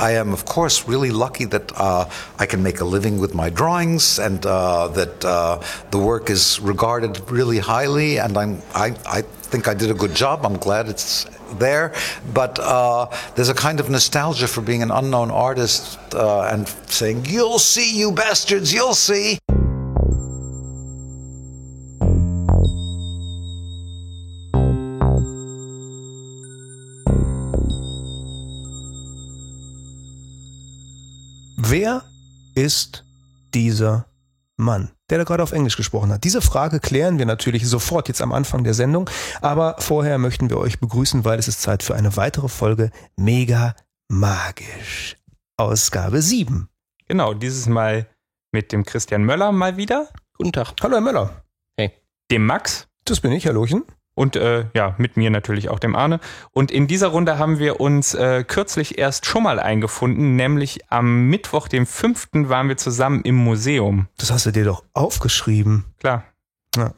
I am, of course, really lucky that uh, I can make a living with my drawings and uh, that uh, the work is regarded really highly. And I'm, I, I think I did a good job. I'm glad it's there. But uh, there's a kind of nostalgia for being an unknown artist uh, and saying, You'll see, you bastards, you'll see. Wer ist dieser Mann, der da gerade auf Englisch gesprochen hat? Diese Frage klären wir natürlich sofort jetzt am Anfang der Sendung, aber vorher möchten wir euch begrüßen, weil es ist Zeit für eine weitere Folge Mega Magisch. Ausgabe 7. Genau, dieses Mal mit dem Christian Möller mal wieder. Guten Tag. Hallo Herr Möller. Hey. Dem Max. Das bin ich, Hallöchen. Und äh, ja, mit mir natürlich auch dem Arne. Und in dieser Runde haben wir uns äh, kürzlich erst schon mal eingefunden, nämlich am Mittwoch, dem 5. waren wir zusammen im Museum. Das hast du dir doch aufgeschrieben. Klar. Ja.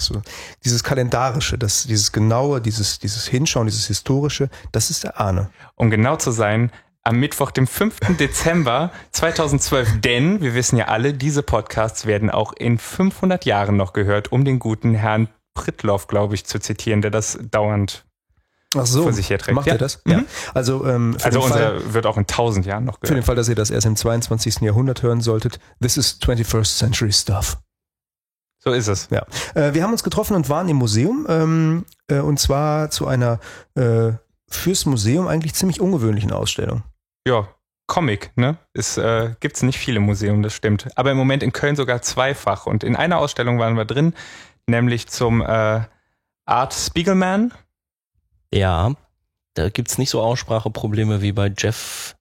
So, dieses Kalendarische, das, dieses Genaue, dieses, dieses Hinschauen, dieses Historische, das ist der Arne. Um genau zu sein, am Mittwoch, dem 5. Dezember 2012. Denn wir wissen ja alle, diese Podcasts werden auch in 500 Jahren noch gehört, um den guten Herrn Prittloff, glaube ich, zu zitieren, der das dauernd Ach so, vor sich herträgt. macht ja? er das? Mhm. Ja. Also, ähm, Also unser Fall, wird auch in 1000 Jahren noch für den gehört. Fall, dass ihr das erst im 22. Jahrhundert hören solltet, this is 21st century stuff. So ist es. Ja. Äh, wir haben uns getroffen und waren im Museum ähm, äh, und zwar zu einer äh, fürs Museum eigentlich ziemlich ungewöhnlichen Ausstellung. Ja, Comic, ne? Es äh, gibt's nicht viele Museen, das stimmt. Aber im Moment in Köln sogar zweifach. Und in einer Ausstellung waren wir drin, nämlich zum äh, Art Spiegelman. Ja, da gibt's nicht so Ausspracheprobleme wie bei Jeff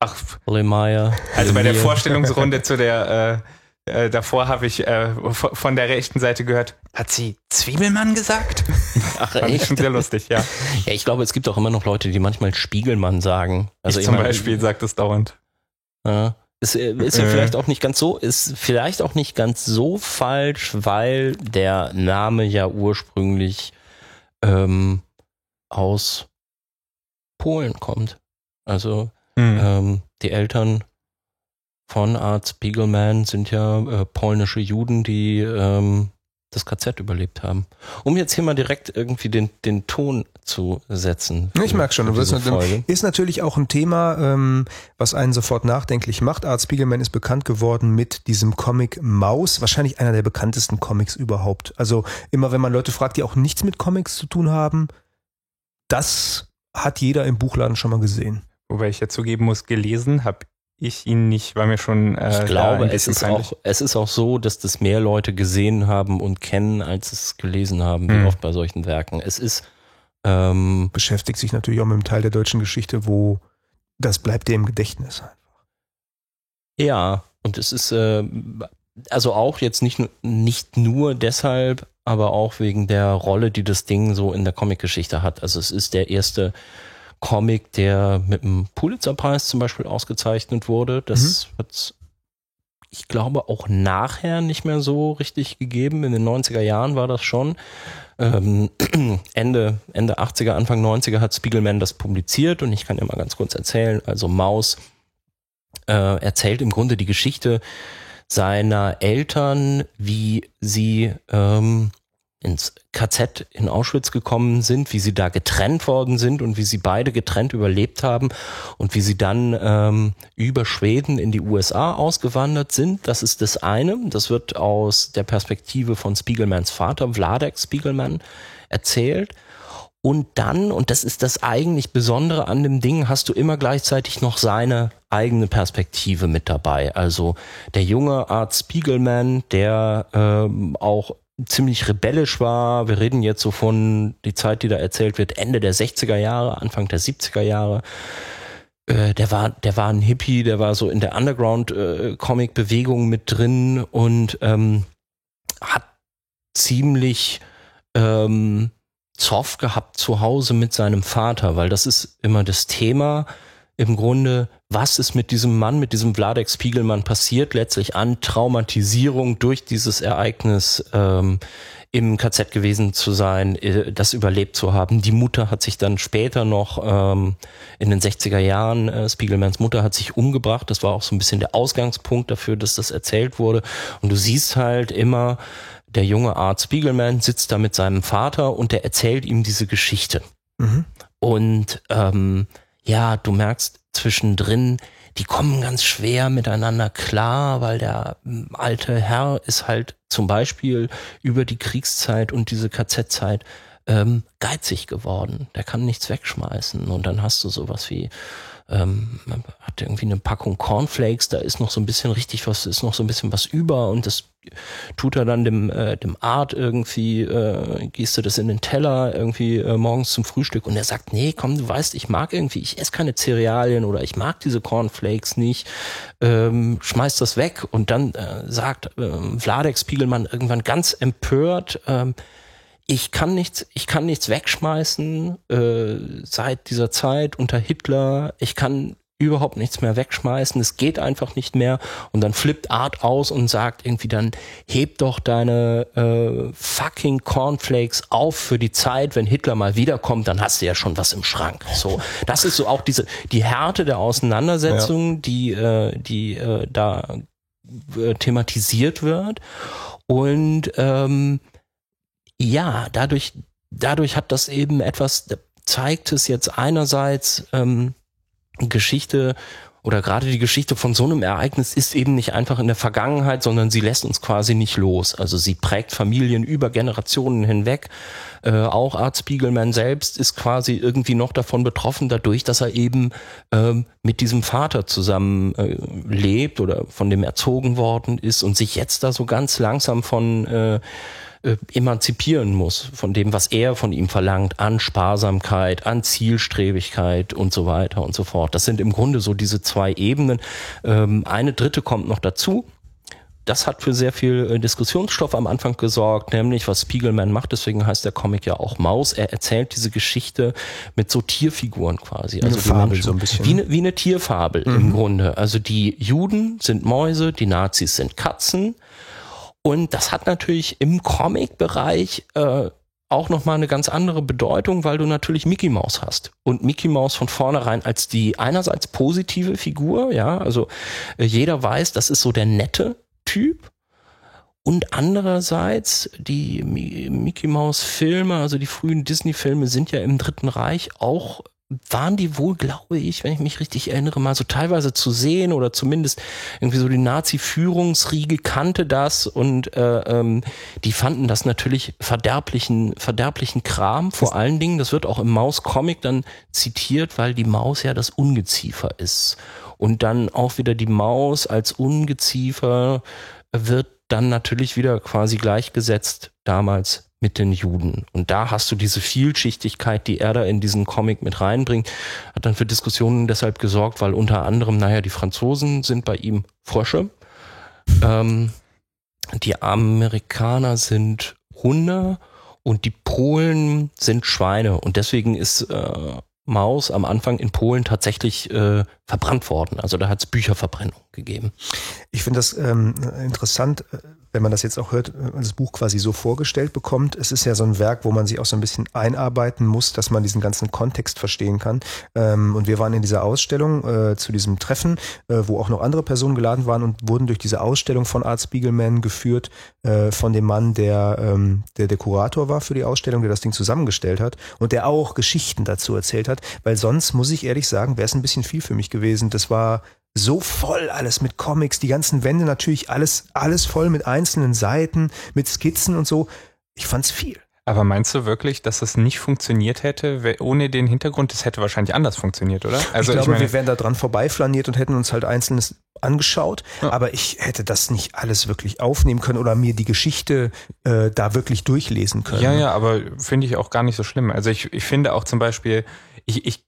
Ach, Lemire. also bei der. Vorstellungsrunde zu der äh, äh, davor habe ich äh, von der rechten Seite gehört, hat sie Zwiebelmann gesagt? Ach, Fand ich echt? schon sehr lustig, ja. Ja, ich glaube, es gibt auch immer noch Leute, die manchmal Spiegelmann sagen. Also ich zum Beispiel sagt es dauernd. Ja, ist, äh, ist ja Äh. vielleicht auch nicht ganz so, ist vielleicht auch nicht ganz so falsch, weil der Name ja ursprünglich ähm, aus Polen kommt. Also Hm. ähm, die Eltern von Art Spiegelman sind ja äh, polnische Juden, die ähm, das KZ überlebt haben. Um jetzt hier mal direkt irgendwie den, den Ton zu setzen. Ich merke schon, du wirst ist natürlich auch ein Thema, ähm, was einen sofort nachdenklich macht. Art Spiegelman ist bekannt geworden mit diesem Comic Maus, wahrscheinlich einer der bekanntesten Comics überhaupt. Also immer wenn man Leute fragt, die auch nichts mit Comics zu tun haben, das hat jeder im Buchladen schon mal gesehen. Wobei ich ja zugeben muss, gelesen habe ich ihn nicht, war mir schon äh, Ich glaube, es ist, peinlich. auch, es ist auch so, dass das mehr Leute gesehen haben und kennen, als es gelesen haben, wie Hm. oft bei solchen Werken. Es ist, ähm, Beschäftigt sich natürlich auch mit einem Teil der deutschen Geschichte, wo das bleibt dir im Gedächtnis. ja, und es ist, äh, also auch jetzt nicht, nicht nur deshalb, aber auch wegen der Rolle, die das Ding so in der Comicgeschichte hat. Also es ist der erste Comic, der mit dem Pulitzerpreis zum Beispiel ausgezeichnet wurde. Das hat's ich glaube, auch nachher nicht mehr so richtig gegeben. In den 90er Jahren war das schon. Ähm, Ende, Ende 80er, Anfang 90er hat Spiegelman das publiziert und ich kann ja mal ganz kurz erzählen. Also Maus äh, erzählt im Grunde die Geschichte seiner Eltern, wie sie ähm, ins KZ in Auschwitz gekommen sind, wie sie da getrennt worden sind und wie sie beide getrennt überlebt haben und wie sie dann ähm, über Schweden in die USA ausgewandert sind. Das ist das eine. Das wird aus der Perspektive von Spiegelmans Vater, Vladek Spiegelman, erzählt. Und dann, und das ist das eigentlich Besondere an dem Ding, hast du immer gleichzeitig noch seine eigene Perspektive mit dabei. Also der junge Art Spiegelman, der ähm, auch ziemlich rebellisch war. Wir reden jetzt so von die Zeit, die da erzählt wird, Ende der 60er Jahre, Anfang der 70er Jahre. Äh, der war, der war ein Hippie, der war so in der Underground-Comic-Bewegung mit drin und ähm, hat ziemlich ähm, Zoff gehabt zu Hause mit seinem Vater, weil das ist immer das Thema im Grunde, was ist mit diesem Mann, mit diesem Vladek Spiegelmann passiert, letztlich an Traumatisierung durch dieses Ereignis ähm, im KZ gewesen zu sein, äh, das überlebt zu haben. Die Mutter hat sich dann später noch ähm, in den 60er Jahren, äh, Spiegelmans Mutter hat sich umgebracht. Das war auch so ein bisschen der Ausgangspunkt dafür, dass das erzählt wurde. Und du siehst halt immer, der junge Art Spiegelman sitzt da mit seinem Vater und der erzählt ihm diese Geschichte. Mhm. Und ähm, ja, du merkst zwischendrin, die kommen ganz schwer miteinander klar, weil der hm, alte Herr ist halt zum Beispiel über die Kriegszeit und diese KZ-Zeit ähm, geizig geworden. Der kann nichts wegschmeißen. Und dann hast du sowas wie ähm, man hat irgendwie eine Packung Cornflakes, da ist noch so ein bisschen richtig was, ist noch so ein bisschen was über und das tut er dann dem, äh, dem Art irgendwie, äh, gehst du das in den Teller irgendwie äh, morgens zum Frühstück und er sagt, nee, komm, du weißt, ich mag irgendwie, ich esse keine Cerealien oder ich mag diese Cornflakes nicht, ähm, schmeiß das weg und dann äh, sagt äh, Vladek Spiegelmann irgendwann ganz empört, ähm, ich kann nichts, ich kann nichts wegschmeißen äh, seit dieser Zeit unter Hitler. Ich kann überhaupt nichts mehr wegschmeißen. Es geht einfach nicht mehr. Und dann flippt Art aus und sagt irgendwie dann, heb doch deine äh, fucking Cornflakes auf für die Zeit, wenn Hitler mal wiederkommt, dann hast du ja schon was im Schrank. So, das ist so auch diese die Härte der Auseinandersetzung, ja. die äh, die äh, da äh, thematisiert wird. Und ähm, ja, dadurch, dadurch hat das eben etwas, zeigt es jetzt einerseits ähm, Geschichte oder gerade die Geschichte von so einem Ereignis ist eben nicht einfach in der Vergangenheit, sondern sie lässt uns quasi nicht los. Also sie prägt Familien über Generationen hinweg. Äh, auch Art Spiegelman selbst ist quasi irgendwie noch davon betroffen, dadurch, dass er eben ähm, mit diesem Vater zusammen äh, lebt oder von dem erzogen worden ist und sich jetzt da so ganz langsam von äh, äh, emanzipieren muss von dem, was er von ihm verlangt, an Sparsamkeit, an Zielstrebigkeit und so weiter und so fort. Das sind im Grunde so diese zwei Ebenen. Ähm, eine dritte kommt noch dazu. Das hat für sehr viel äh, Diskussionsstoff am Anfang gesorgt, nämlich was Spiegelman macht, deswegen heißt der Comic ja auch Maus. Er erzählt diese Geschichte mit so Tierfiguren quasi. Also eine Fabel so ein bisschen. Wie eine, wie eine Tierfabel mhm. im Grunde. Also die Juden sind Mäuse, die Nazis sind Katzen und das hat natürlich im Comic-Bereich äh, auch nochmal eine ganz andere Bedeutung, weil du natürlich Mickey Mouse hast. Und Mickey Mouse von vornherein als die einerseits positive Figur, ja, also äh, jeder weiß, das ist so der nette Typ. Und andererseits, die Mickey Mouse Filme, also die frühen Disney Filme sind ja im Dritten Reich auch waren die wohl, glaube ich, wenn ich mich richtig erinnere, mal so teilweise zu sehen oder zumindest irgendwie so die Nazi-Führungsriege kannte das und äh, ähm, die fanden das natürlich verderblichen, verderblichen Kram. Vor allen Dingen, das wird auch im Maus-Comic dann zitiert, weil die Maus ja das Ungeziefer ist. Und dann auch wieder die Maus als Ungeziefer wird dann natürlich wieder quasi gleichgesetzt damals mit den Juden. Und da hast du diese Vielschichtigkeit, die er da in diesen Comic mit reinbringt, hat dann für Diskussionen deshalb gesorgt, weil unter anderem, naja, die Franzosen sind bei ihm Frösche, ähm, die Amerikaner sind Hunde und die Polen sind Schweine. Und deswegen ist äh, Maus am Anfang in Polen tatsächlich äh, verbrannt worden. Also da hat es Bücherverbrennung gegeben. Ich finde das ähm, interessant, äh, wenn man das jetzt auch hört, das Buch quasi so vorgestellt bekommt. Es ist ja so ein Werk, wo man sich auch so ein bisschen einarbeiten muss, dass man diesen ganzen Kontext verstehen kann. Ähm, und wir waren in dieser Ausstellung äh, zu diesem Treffen, äh, wo auch noch andere Personen geladen waren und wurden durch diese Ausstellung von Art Spiegelman geführt, äh, von dem Mann, der, ähm, der der Kurator war für die Ausstellung, der das Ding zusammengestellt hat und der auch Geschichten dazu erzählt hat. Weil sonst, muss ich ehrlich sagen, wäre es ein bisschen viel für mich gewesen. Das war so voll alles mit Comics, die ganzen Wände natürlich alles, alles voll mit einzelnen Seiten, mit Skizzen und so. Ich fand's viel. Aber meinst du wirklich, dass das nicht funktioniert hätte, ohne den Hintergrund? Das hätte wahrscheinlich anders funktioniert, oder? Also ich glaube, ich meine, wir wären da dran vorbeiflaniert und hätten uns halt Einzelnes angeschaut, ja. aber ich hätte das nicht alles wirklich aufnehmen können oder mir die Geschichte äh, da wirklich durchlesen können. Ja, ja, aber finde ich auch gar nicht so schlimm. Also ich, ich finde auch zum Beispiel, ich, ich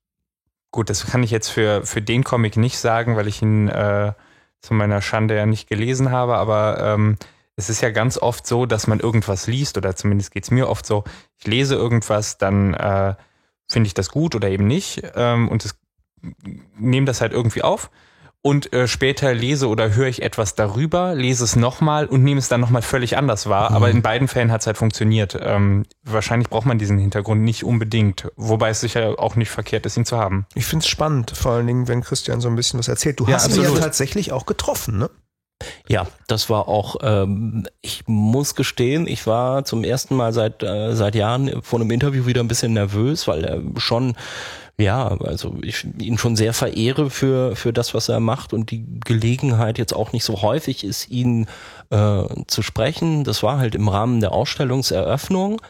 Gut, das kann ich jetzt für, für den Comic nicht sagen, weil ich ihn äh, zu meiner Schande ja nicht gelesen habe, aber ähm, es ist ja ganz oft so, dass man irgendwas liest, oder zumindest geht es mir oft so, ich lese irgendwas, dann äh, finde ich das gut oder eben nicht ähm, und nehme das halt irgendwie auf. Und äh, später lese oder höre ich etwas darüber, lese es nochmal und nehme es dann nochmal völlig anders wahr. Aber in beiden Fällen hat es halt funktioniert. Ähm, wahrscheinlich braucht man diesen Hintergrund nicht unbedingt, wobei es sicher auch nicht verkehrt ist, ihn zu haben. Ich finde es spannend, vor allen Dingen, wenn Christian so ein bisschen was erzählt. Du Ja, hast ihn ja tatsächlich auch getroffen, ne? Ja, das war auch, ähm, ich muss gestehen, ich war zum ersten Mal seit, äh, seit Jahren vor einem Interview wieder ein bisschen nervös, weil er schon, ja, also ich ihn schon sehr verehre für, für das, was er macht und die Gelegenheit jetzt auch nicht so häufig ist, ihn äh, zu sprechen. Das war halt im Rahmen der Ausstellungseröffnung.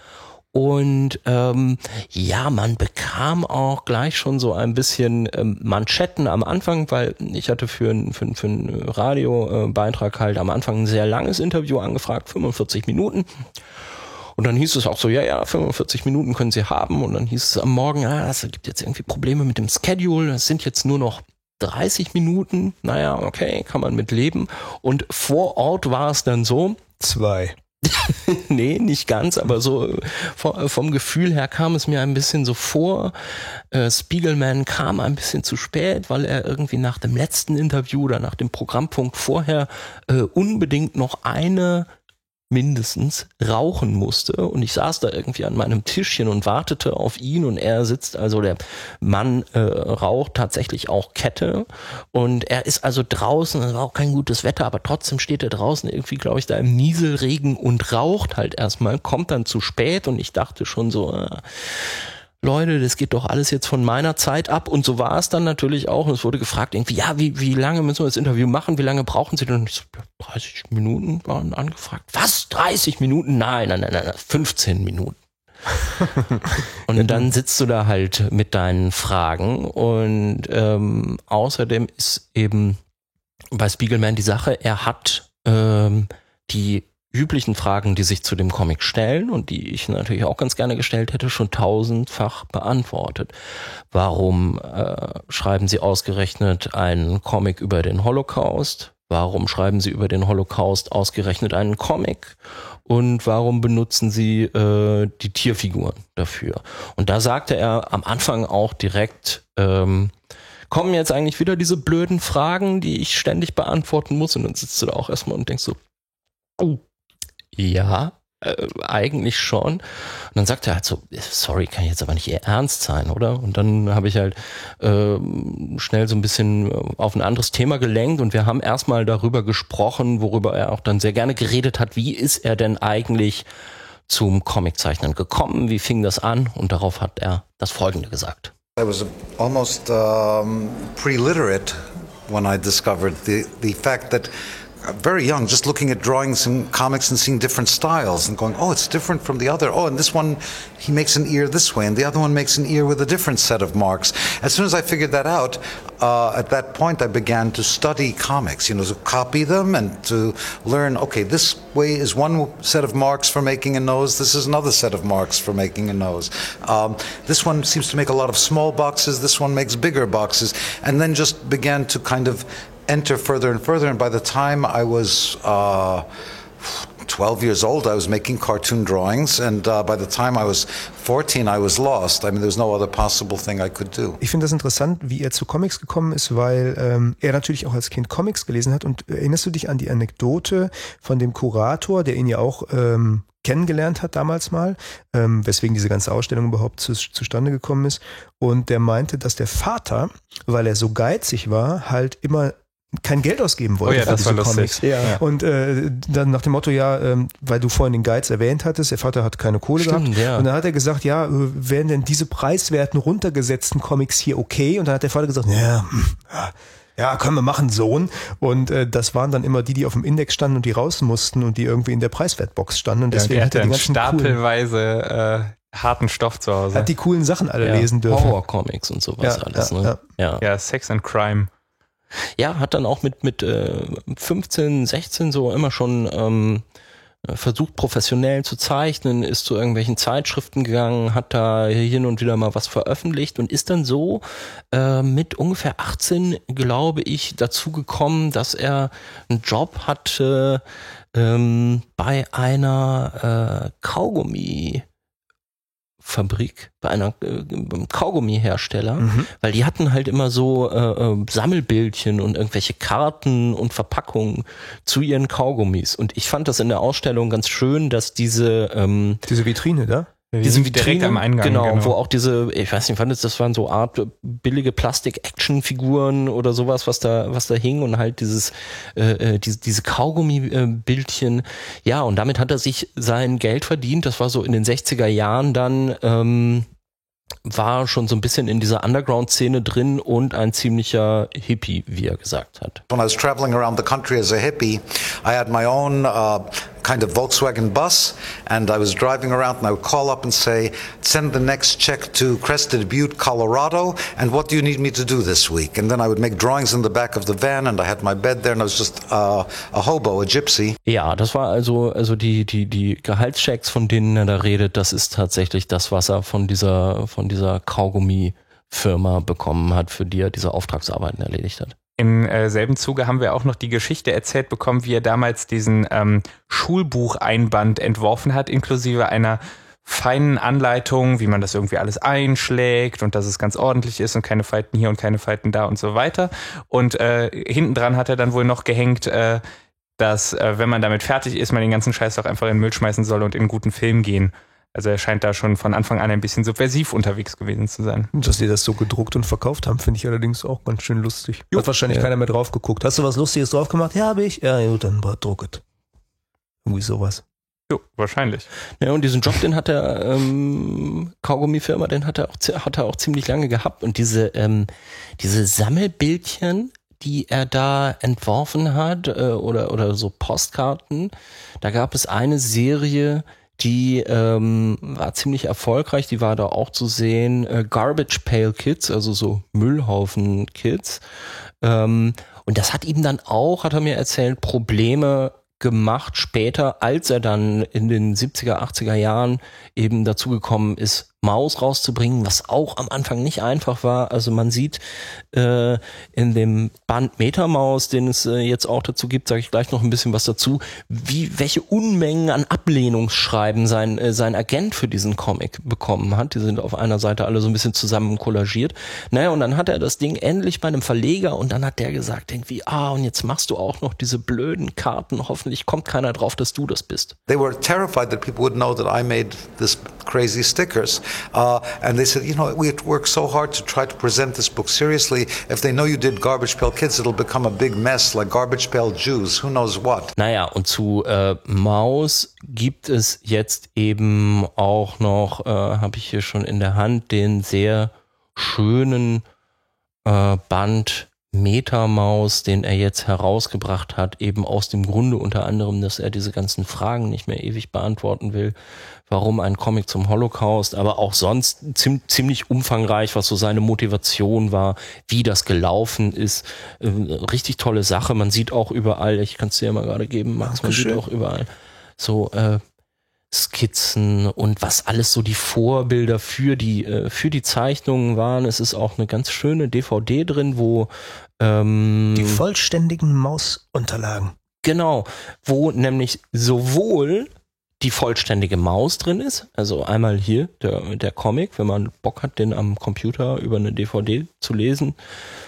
Und ähm, ja, man bekam auch gleich schon so ein bisschen ähm, Manschetten am Anfang, weil ich hatte für einen für, ein- für einen Radiobeitrag halt am Anfang ein sehr langes Interview angefragt, 45 Minuten. Und dann hieß es auch so, ja, ja, 45 Minuten können Sie haben. Und dann hieß es am Morgen, ah, es gibt jetzt irgendwie Probleme mit dem Schedule. Es sind jetzt nur noch 30 Minuten. Naja, okay, kann man mit leben. Und vor Ort war es dann so, Zwei. nee, nicht ganz, aber so vom, vom Gefühl her kam es mir ein bisschen so vor. Äh, Spiegelman kam ein bisschen zu spät, weil er irgendwie nach dem letzten Interview oder nach dem Programmpunkt vorher äh, unbedingt noch eine mindestens rauchen musste. Und ich saß da irgendwie an meinem Tischchen und wartete auf ihn. Und er sitzt also der Mann äh, raucht tatsächlich auch Kette. Und er ist also draußen es war auch kein gutes Wetter aber trotzdem steht er draußen irgendwie glaube ich da im Nieselregen und raucht halt erstmal kommt dann zu spät. Und ich dachte schon so äh, Leute, das geht doch alles jetzt von meiner Zeit ab. Und so war es dann natürlich auch. Und es wurde gefragt, irgendwie, ja, wie, wie lange müssen wir das Interview machen? Wie lange brauchen Sie denn? Und ich so, ja, 30 Minuten waren angefragt. Was? 30 Minuten? Nein, nein, nein, nein, 15 Minuten. und dann sitzt du da halt mit deinen Fragen. Und ähm, außerdem ist eben bei Spiegelman die Sache, er hat ähm, die üblichen Fragen, die sich zu dem Comic stellen und die ich natürlich auch ganz gerne gestellt hätte, schon tausendfach beantwortet. Warum äh, schreiben Sie ausgerechnet einen Comic über den Holocaust? Warum schreiben Sie über den Holocaust ausgerechnet einen Comic? Und warum benutzen Sie äh, die Tierfiguren dafür? Und da sagte er am Anfang auch direkt, ähm, kommen jetzt eigentlich wieder diese blöden Fragen, die ich ständig beantworten muss? Und dann sitzt du da auch erstmal und denkst so, oh, ja, äh, eigentlich schon. Und dann sagt er halt so, sorry, kann ich jetzt aber nicht Ihr Ernst sein, oder? Und dann habe ich halt ähm, schnell so ein bisschen auf ein anderes Thema gelenkt und wir haben erstmal darüber gesprochen, worüber er auch dann sehr gerne geredet hat, wie ist er denn eigentlich zum Comiczeichnen gekommen, wie fing das an? Und darauf hat er das Folgende gesagt. I was almost um, pre-literate when I discovered the, the fact that very young, just looking at drawings and comics and seeing different styles and going, oh, it's different from the other. Oh, and this one, he makes an ear this way, and the other one makes an ear with a different set of marks. As soon as I figured that out, uh, at that point, I began to study comics, you know, to copy them and to learn, okay, this way is one set of marks for making a nose, this is another set of marks for making a nose. Um, this one seems to make a lot of small boxes, this one makes bigger boxes, and then just began to kind of enter further and further. And by the time I was uh, 12 years old, I was making cartoon drawings, and uh, by the time I was 14, I was lost. I mean, there was no other possible thing I could do. Ich finde das interessant, wie er zu Comics gekommen ist, weil ähm, er natürlich auch als Kind Comics gelesen hat. Und erinnerst du dich an die Anekdote von dem Kurator, der ihn ja auch ähm, kennengelernt hat damals mal, ähm, weswegen diese ganze Ausstellung überhaupt zu, zustande gekommen ist. Und der meinte, dass der Vater, weil er so geizig war, halt immer kein Geld ausgeben wollte Oh ja, für das diese. Comics. Ja. Und äh, dann nach dem Motto, ja, ähm, weil du vorhin den Geiz erwähnt hattest, der Vater hat keine Kohle Stimmt, gehabt. ja. Und dann hat er gesagt, ja, äh, wären denn diese preiswerten runtergesetzten Comics hier okay? Und dann hat der Vater gesagt, ja, hm, ja, ja, können wir machen, Sohn. Und äh, das waren dann immer die, die auf dem Index standen und die raus mussten und die irgendwie in der Preiswertbox standen. Und Ja, deswegen der hat er hatte die einen ganzen coolen, stapelweise äh, harten Stoff zu Hause. hat die coolen Sachen alle Ja, lesen dürfen. Horror-Comics und sowas Ja, alles. ja, ne? ja. ja, Sex and Crime. Ja, hat dann auch mit, mit äh, 15, 16 so immer schon ähm, versucht, professionell zu zeichnen, ist zu irgendwelchen Zeitschriften gegangen, hat da hin und wieder mal was veröffentlicht und ist dann so äh, mit ungefähr 18, glaube ich, dazu gekommen, dass er einen Job hatte ähm, bei einer äh, Kaugummi Fabrik, bei einer äh, Kaugummihersteller, weil die hatten halt immer so äh, äh, Sammelbildchen und irgendwelche Karten und Verpackungen zu ihren Kaugummis. Und ich fand das in der Ausstellung ganz schön, dass diese ähm, Diese Vitrine da? Diese direkt Vitrine, am Eingang. genau, wo auch diese, ich weiß nicht, wann das, das waren so Art billige Plastik-Action-Figuren oder sowas, was da, was da hing und halt dieses, äh, äh, diese, diese Kaugummi-Bildchen. Ja, und damit hat er sich sein Geld verdient. Das war so in den 60er Jahren dann, ähm, war schon so ein bisschen in dieser Underground-Szene drin und ein ziemlicher Hippie, wie er gesagt hat. When I was traveling around the country as a hippie, I had my own uh, kind of Volkswagen bus, and I was driving around, and I would call up and say, "Send the next check to Crested Butte, Colorado, and what do you need me to do this week?" And then I would make drawings in the back of the van, and I had my bed there, and I was just uh, a hobo, a gypsy. Ja, das war also, also die, die, die Gehaltschecks, von denen er da redet, das ist tatsächlich das, was er von dieser, von dieser Kaugummi-Firma bekommen hat, für die er diese Auftragsarbeiten erledigt hat. Im äh, selben Zuge haben wir auch noch die Geschichte erzählt bekommen, wie er damals diesen ähm, Schulbucheinband entworfen hat, inklusive einer feinen Anleitung, wie man das irgendwie alles einschlägt und dass es ganz ordentlich ist und keine Falten hier und keine Falten da und so weiter. Und äh, hinten dran hat er dann wohl noch gehängt, äh, dass äh, wenn man damit fertig ist, man den ganzen Scheiß doch einfach in den Müll schmeißen soll und in einen guten Film gehen. Also er scheint da schon von Anfang an ein bisschen subversiv unterwegs gewesen zu sein. Dass die das so gedruckt und verkauft haben, finde ich allerdings auch ganz schön lustig. Hat wahrscheinlich Ja. keiner mehr drauf geguckt. Hast du was Lustiges drauf gemacht? Ja, habe ich. Ja, gut, dann drucket. Irgendwie sowas. Jo, wahrscheinlich. Ja, und diesen Job, den hat er, ähm, Kaugummifirma, den hat er auch, hat er auch ziemlich lange gehabt. Und diese, ähm, diese Sammelbildchen, die er da entworfen hat, äh, oder, oder so Postkarten, da gab es eine Serie, die ähm, war ziemlich erfolgreich, die war da auch zu sehen, äh, Garbage Pail Kids, also so Müllhaufen Kids. Ähm, und das hat ihm dann auch, hat er mir erzählt, Probleme gemacht später, als er dann in den 70er, 80er Jahren eben dazu gekommen ist, Maus rauszubringen, was auch am Anfang nicht einfach war. Also man sieht äh, in dem Band Metamaus, den es äh, jetzt auch dazu gibt, sage ich gleich noch ein bisschen was dazu, wie welche Unmengen an Ablehnungsschreiben sein äh, sein Agent für diesen Comic bekommen hat. Die sind auf einer Seite alle so ein bisschen zusammen kollagiert. Naja, und dann hat er das Ding endlich bei einem Verleger und dann hat der gesagt irgendwie, ah, und jetzt machst du auch noch diese blöden Karten. Hoffentlich kommt keiner drauf, dass du das bist. They were terrified that people would know that I made this crazy stickers. Uh, and they said, you know, we work so hard to try to present this book seriously. If they know you did Garbage Pail Kids, it'll become a big mess like Garbage Pail Jews. Who knows what? Naja, und zu äh, Maus gibt es jetzt eben auch noch, äh, habe ich hier schon in der Hand, den sehr schönen äh, Band Metamaus, den er jetzt herausgebracht hat, eben aus dem Grunde unter anderem, dass er diese ganzen Fragen nicht mehr ewig beantworten will. Warum ein Comic zum Holocaust, aber auch sonst ziem ziemlich umfangreich, was so seine Motivation war, wie das gelaufen ist. Äh, richtig tolle Sache. Man sieht auch überall, ich kann es dir ja mal gerade geben, Max, man sieht auch überall so äh, Skizzen und was alles so die Vorbilder für die äh, für die Zeichnungen waren. Es ist auch eine ganz schöne DVD drin, wo ähm, Die vollständigen Mausunterlagen. Genau, wo nämlich sowohl die vollständige Maus drin ist, also einmal hier der, der Comic, wenn man Bock hat, den am Computer über eine DVD zu lesen,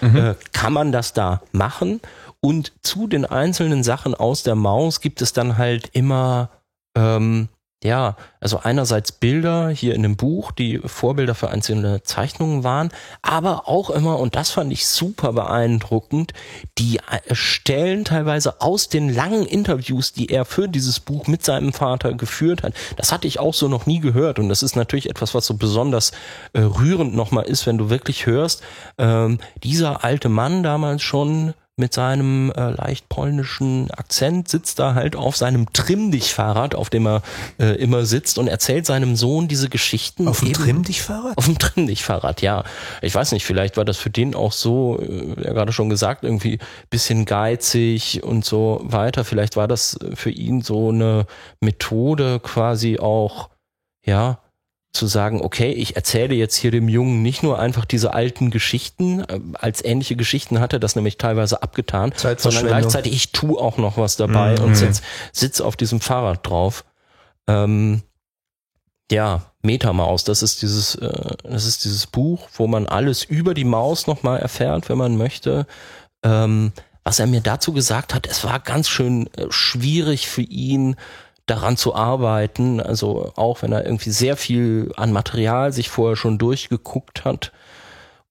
äh, kann man das da machen. Und zu den einzelnen Sachen aus der Maus gibt es dann halt immer ähm, ja, also einerseits Bilder hier in dem Buch, die Vorbilder für einzelne Zeichnungen waren, aber auch immer, und das fand ich super beeindruckend, die äh, Stellen teilweise aus den langen Interviews, die er für dieses Buch mit seinem Vater geführt hat. Das hatte ich auch so noch nie gehört und das ist natürlich etwas, was so besonders äh, rührend nochmal ist, wenn du wirklich hörst, ähm, dieser alte Mann damals schon mit seinem äh, leicht polnischen Akzent sitzt da halt auf seinem Trimm-Dich-Fahrrad, auf dem er äh, immer sitzt und erzählt seinem Sohn diese Geschichten. Auf dem Trimm-Dich-Fahrrad? Auf dem Trimm-Dich-Fahrrad, ja. Ich weiß nicht, vielleicht war das für den auch so, äh, ja gerade schon gesagt, irgendwie bisschen geizig und so weiter. Vielleicht war das für ihn so eine Methode quasi auch, ja, zu sagen, okay, ich erzähle jetzt hier dem Jungen nicht nur einfach diese alten Geschichten, äh, als ähnliche Geschichten hat er das nämlich teilweise abgetan, sondern gleichzeitig ich tue auch noch was dabei Mhm. und sitz, sitz auf diesem Fahrrad drauf. Ähm, ja, Metamaus. Das ist dieses, äh, das ist dieses Buch, wo man alles über die Maus nochmal erfährt, wenn man möchte. Ähm, was er mir dazu gesagt hat, es war ganz schön äh, schwierig für ihn, daran zu arbeiten. Also auch wenn er irgendwie sehr viel an Material sich vorher schon durchgeguckt hat,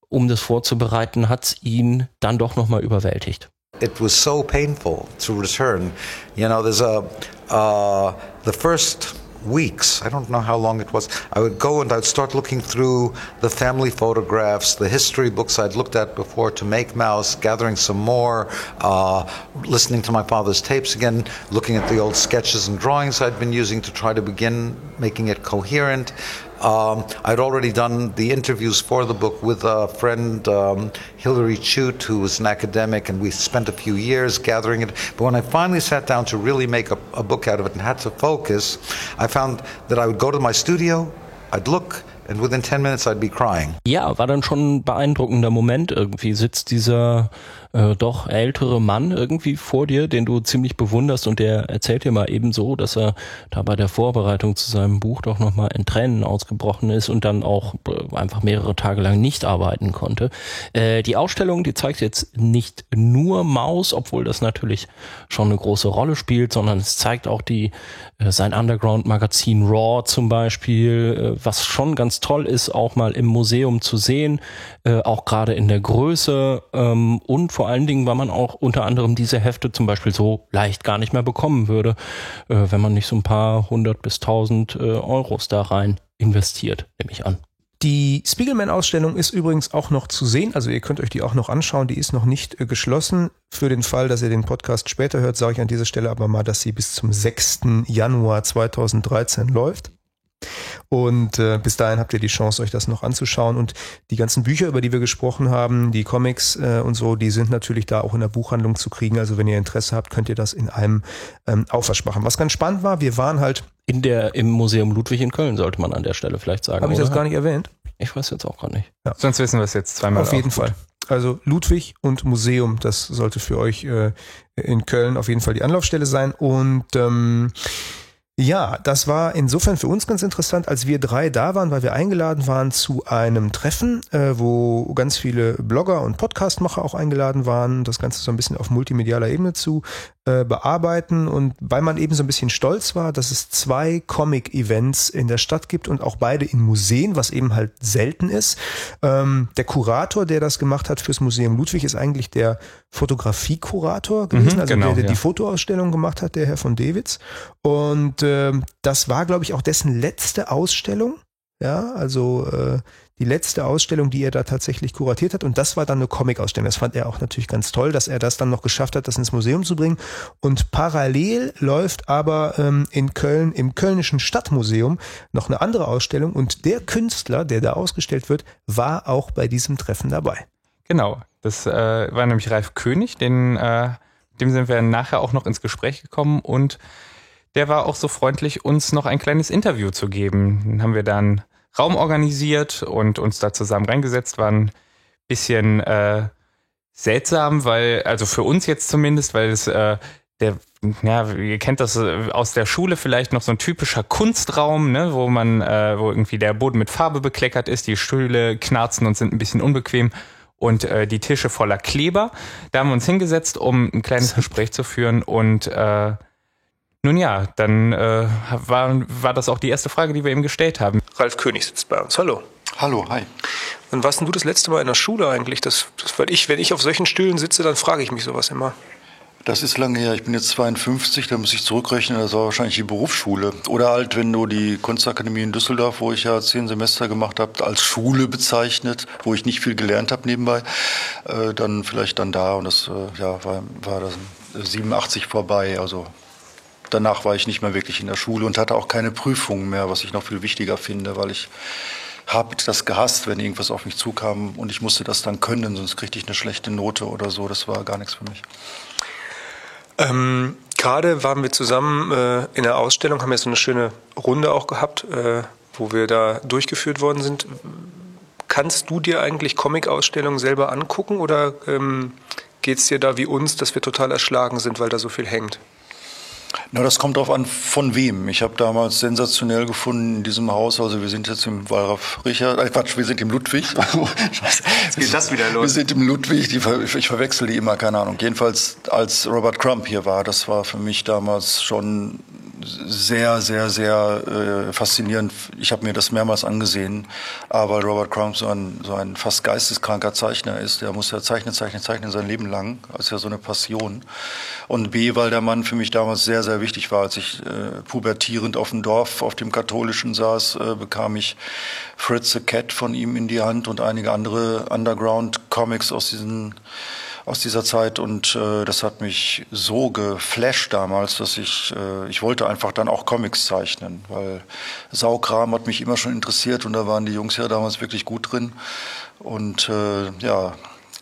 um das vorzubereiten, hat es ihn dann doch nochmal überwältigt. It was so painful to return. You know, there's a uh, the first weeks. I don't know how long it was. I would go and I'd start looking through the family photographs, the history books I'd looked at before to make Mouse, gathering some more, uh, listening to my father's tapes again, looking at the old sketches and drawings I'd been using to try to begin making it coherent. Um, I'd already done the interviews for the book with a friend, um, Hilary Chute, who was an academic, and we spent a few years gathering it. But when I finally sat down to really make a, a book out of it and had to focus, I found that I would go to my studio, I'd look, and within 10 minutes I'd be crying. Ja, war dann schon ein beeindruckender Moment. Irgendwie sitzt dieser äh, doch ältere Mann irgendwie vor dir, den du ziemlich bewunderst und der erzählt dir mal eben so, dass er da bei der Vorbereitung zu seinem Buch doch nochmal in Tränen ausgebrochen ist und dann auch äh, einfach mehrere Tage lang nicht arbeiten konnte. Äh, die Ausstellung, die zeigt jetzt nicht nur Maus, obwohl das natürlich schon eine große Rolle spielt, sondern es zeigt auch die äh, sein Underground-Magazin Raw zum Beispiel, äh, was schon ganz toll ist, auch mal im Museum zu sehen, äh, auch gerade in der Größe ähm, und vor allen Dingen, weil man auch unter anderem diese Hefte zum Beispiel so leicht gar nicht mehr bekommen würde, äh, wenn man nicht so ein paar hundert bis tausend äh, Euros da rein investiert, nehme ich an. Die Spiegelman-Ausstellung ist übrigens auch noch zu sehen, also ihr könnt euch die auch noch anschauen, die ist noch nicht äh, geschlossen. Für den Fall, dass ihr den Podcast später hört, sage ich an dieser Stelle aber mal, dass sie bis zum 6. Januar 2013 läuft. Und äh, bis dahin habt ihr die Chance, euch das noch anzuschauen. Und die ganzen Bücher, über die wir gesprochen haben, die Comics äh, und so, die sind natürlich da auch in der Buchhandlung zu kriegen. Also wenn ihr Interesse habt, könnt ihr das in einem ähm, Aufwasch machen. Was ganz spannend war, wir waren halt. In der, im Museum Ludwig in Köln sollte man an der Stelle vielleicht sagen. Habe ich das gar nicht erwähnt? Ich weiß jetzt auch gar nicht. Ja. Sonst wissen wir es jetzt zweimal. Auf jeden auch. Fall. Also Ludwig und Museum, das sollte für euch äh, in Köln auf jeden Fall die Anlaufstelle sein. Und ähm, ja, das war insofern für uns ganz interessant, als wir drei da waren, weil wir eingeladen waren zu einem Treffen, äh, wo ganz viele Blogger und Podcastmacher auch eingeladen waren, das Ganze so ein bisschen auf multimedialer Ebene zu äh, bearbeiten und weil man eben so ein bisschen stolz war, dass es zwei Comic-Events in der Stadt gibt und auch beide in Museen, was eben halt selten ist. Ähm, der Kurator, der das gemacht hat fürs Museum Ludwig, ist eigentlich der Fotografiekurator gewesen, Mhm, also genau, der, der ja. die Fotoausstellung gemacht hat, der Herr von Dewitz. Und ähm, das war, glaube ich, auch dessen letzte Ausstellung. Ja, also äh, die letzte Ausstellung, die er da tatsächlich kuratiert hat. Und das war dann eine Comic-Ausstellung. Das fand er auch natürlich ganz toll, dass er das dann noch geschafft hat, das ins Museum zu bringen. Und parallel läuft aber ähm, in Köln im Kölnischen Stadtmuseum noch eine andere Ausstellung. Und der Künstler, der da ausgestellt wird, war auch bei diesem Treffen dabei. Genau. Das äh, war nämlich Ralf König, den, äh, dem sind wir nachher auch noch ins Gespräch gekommen und der war auch so freundlich, uns noch ein kleines Interview zu geben. Dann haben wir dann Raum organisiert und uns da zusammen reingesetzt, war ein bisschen äh, seltsam, weil, also für uns jetzt zumindest, weil es äh, der, ja, ihr kennt das äh, aus der Schule vielleicht noch so ein typischer Kunstraum, ne, wo man, äh, wo irgendwie der Boden mit Farbe bekleckert ist, die Stühle knarzen und sind ein bisschen unbequem und äh, die Tische voller Kleber. Da haben wir uns hingesetzt, um ein kleines Gespräch zu führen und äh, nun ja, dann äh, war, war das auch die erste Frage, die wir ihm gestellt haben. Ralf König sitzt bei uns. Hallo. Hallo, hi. Wann warst denn du das letzte Mal in der Schule eigentlich? Das, das, weil ich, wenn ich auf solchen Stühlen sitze, dann frage ich mich sowas immer. Das ist lange her. Ich bin jetzt 52, da muss ich zurückrechnen. Das war wahrscheinlich die Berufsschule. Oder halt, wenn du die Kunstakademie in Düsseldorf, wo ich ja zehn Semester gemacht habe, als Schule bezeichnet, wo ich nicht viel gelernt habe nebenbei, äh, dann vielleicht dann da. Und das äh, ja, war, war das 87 vorbei. Also danach war ich nicht mehr wirklich in der Schule und hatte auch keine Prüfungen mehr, was ich noch viel wichtiger finde, weil ich habe das gehasst, wenn irgendwas auf mich zukam und ich musste das dann können, sonst kriegte ich eine schlechte Note oder so. Das war gar nichts für mich. Ähm, Gerade waren wir zusammen äh, in der Ausstellung, haben ja so eine schöne Runde auch gehabt, äh, wo wir da durchgeführt worden sind. Kannst du dir eigentlich Comic-Ausstellungen selber angucken oder ähm, geht es dir da wie uns, dass wir total erschlagen sind, weil da so viel hängt? Na, das kommt darauf an, von wem. Ich habe damals sensationell gefunden in diesem Haus, also wir sind jetzt im Wallraf Richard, äh Quatsch, wir sind im Ludwig. Jetzt geht das wieder los. Wir sind im Ludwig, die, ich verwechsel die immer, keine Ahnung. Jedenfalls, als Robert Crump hier war, das war für mich damals schon sehr, sehr, sehr äh, faszinierend. Ich habe mir das mehrmals angesehen, aber Robert Crumb so ein, so ein fast geisteskranker Zeichner ist. Der muss ja zeichnen, zeichnen, zeichnen sein Leben lang. Das ist ja so eine Passion. Und B, weil der Mann für mich damals sehr, sehr wichtig war. Als ich äh, pubertierend auf dem Dorf, auf dem katholischen saß, äh, bekam ich Fritz the Cat von ihm in die Hand und einige andere Underground-Comics aus diesen aus dieser Zeit und äh, das hat mich so geflasht damals, dass ich äh, ich wollte einfach dann auch Comics zeichnen, weil Saukram hat mich immer schon interessiert und da waren die Jungs ja damals wirklich gut drin und äh, ja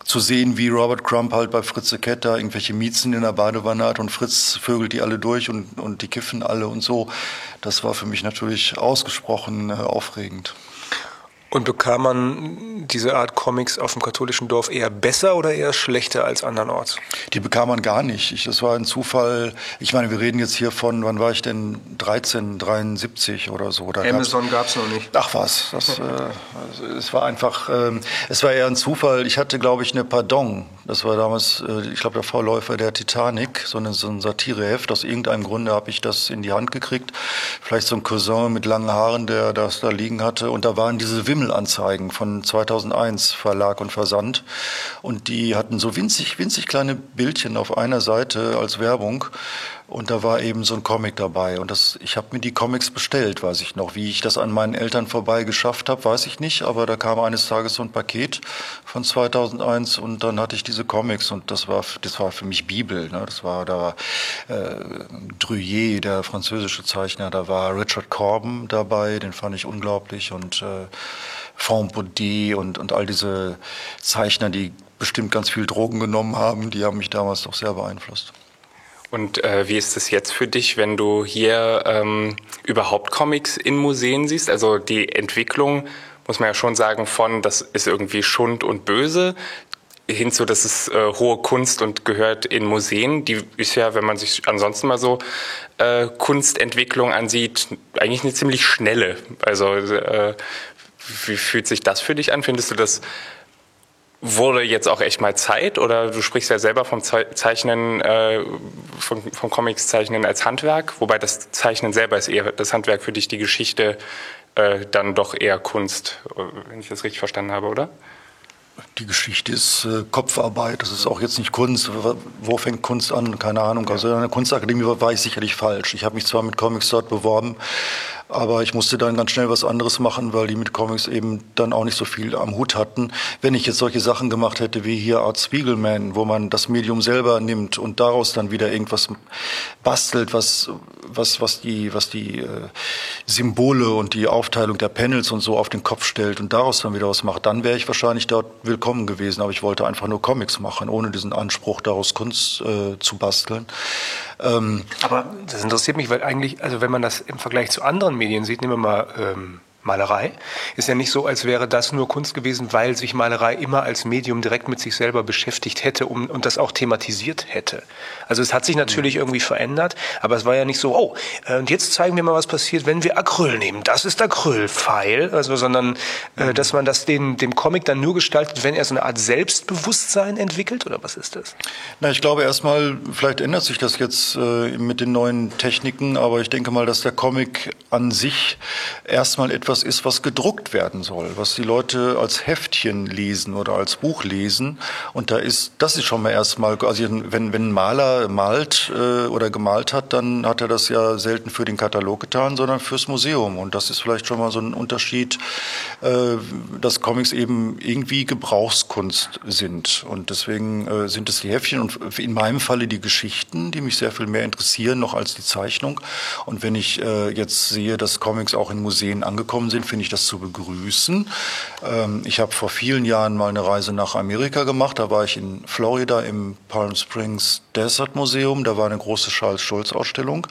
zu sehen, wie Robert Crump halt bei Fritze Ketter irgendwelche Miezen in der Badewanne hat und Fritz vögelt die alle durch und, und die kiffen alle und so. Das war für mich natürlich ausgesprochen äh, aufregend. Und bekam man diese Art Comics auf dem katholischen Dorf eher besser oder eher schlechter als andernorts? Die bekam man gar nicht. Ich, das war ein Zufall. Ich meine, wir reden jetzt hier von, wann war ich denn? 1373 oder so. Da Amazon gab es noch nicht. Ach was, das, äh, also, es war einfach, äh, es war eher ein Zufall. Ich hatte, glaube ich, eine Pardon. Das war damals, äh, ich glaube, der Vorläufer der Titanic, so, eine, so ein Satireheft. Aus irgendeinem Grunde habe ich das in die Hand gekriegt. Vielleicht so ein Cousin mit langen Haaren, der das da liegen hatte. Und da waren diese Wimmel Wimmelanzeigen von 2001 Verlag und Versand und die hatten so winzig, winzig kleine Bildchen auf einer Seite als Werbung und da war eben so ein Comic dabei und das, ich habe mir die Comics bestellt, weiß ich noch. Wie ich das an meinen Eltern vorbei geschafft habe, weiß ich nicht, aber da kam eines Tages so ein Paket von 2001 und dann hatte ich diese Comics und das war, das war für mich Bibel. Ne? Das war da äh, Druyer, der französische Zeichner, da war Richard Corbin dabei, den fand ich unglaublich und äh, Fondbaudet und, und all diese Zeichner, die bestimmt ganz viel Drogen genommen haben, die haben mich damals doch sehr beeinflusst. Und äh, wie ist es jetzt für dich, wenn du hier ähm, überhaupt Comics in Museen siehst? Also die Entwicklung, muss man ja schon sagen, von das ist irgendwie Schund und Böse hinzu, das ist äh, hohe Kunst und gehört in Museen. Die ist ja, wenn man sich ansonsten mal so äh, Kunstentwicklung ansieht, eigentlich eine ziemlich schnelle. Also äh, wie fühlt sich das für dich an? Findest du das wurde jetzt auch echt mal Zeit oder du sprichst ja selber vom Zeichnen, äh, vom, vom Comics Zeichnen als Handwerk, wobei das Zeichnen selber ist eher das Handwerk für dich, die Geschichte äh, dann doch eher Kunst, wenn ich das richtig verstanden habe, oder? Die Geschichte ist äh, Kopfarbeit, das ist auch jetzt nicht Kunst. Wo fängt Kunst an? Keine Ahnung. Also in der Kunstakademie war ich sicherlich falsch. Ich habe mich zwar mit Comics dort beworben, aber ich musste dann ganz schnell was anderes machen, weil die mit Comics eben dann auch nicht so viel am Hut hatten. Wenn ich jetzt solche Sachen gemacht hätte wie hier Art Spiegelman, wo man das Medium selber nimmt und daraus dann wieder irgendwas bastelt, was, was, was die, was die äh, Symbole und die Aufteilung der Panels und so auf den Kopf stellt und daraus dann wieder was macht, dann wäre ich wahrscheinlich dort willkommen gewesen. Aber ich wollte einfach nur Comics machen, ohne diesen Anspruch, daraus Kunst äh, zu basteln. Ähm, Aber das interessiert mich, weil eigentlich, also wenn man das im Vergleich zu anderen Medien sieht, nehmen wir mal ähm, Malerei. Ist ja nicht so, als wäre das nur Kunst gewesen, weil sich Malerei immer als Medium direkt mit sich selber beschäftigt hätte um, und das auch thematisiert hätte. Also es hat sich natürlich irgendwie verändert, aber es war ja nicht so, oh, äh, und jetzt zeigen wir mal, was passiert, wenn wir Acryl nehmen. Das ist Acrylpfeil, also sondern äh, mhm. dass man das den, dem Comic dann nur gestaltet, wenn er so eine Art Selbstbewusstsein entwickelt oder was ist das? Na, ich glaube erstmal, vielleicht ändert sich das jetzt äh, mit den neuen Techniken, aber ich denke mal, dass der Comic an sich erstmal etwas etwas ist, was gedruckt werden soll, was die Leute als Heftchen lesen oder als Buch lesen. Und da ist, das ist schon mal erstmal, also wenn, wenn ein Maler malt äh, oder gemalt hat, dann hat er das ja selten für den Katalog getan, sondern fürs Museum. Und das ist vielleicht schon mal so ein Unterschied, äh, dass Comics eben irgendwie Gebrauchskunst sind. Und deswegen äh, sind es die Heftchen und in meinem Falle die Geschichten, die mich sehr viel mehr interessieren, noch als die Zeichnung. Und wenn ich äh, jetzt sehe, dass Comics auch in Museen angekommen gekommen sind, finde ich das zu begrüßen. Ähm, ich habe vor vielen Jahren mal eine Reise nach Amerika gemacht. Da war ich in Florida im Palm Springs Desert Museum. Da war eine große Charles Schulz Ausstellung.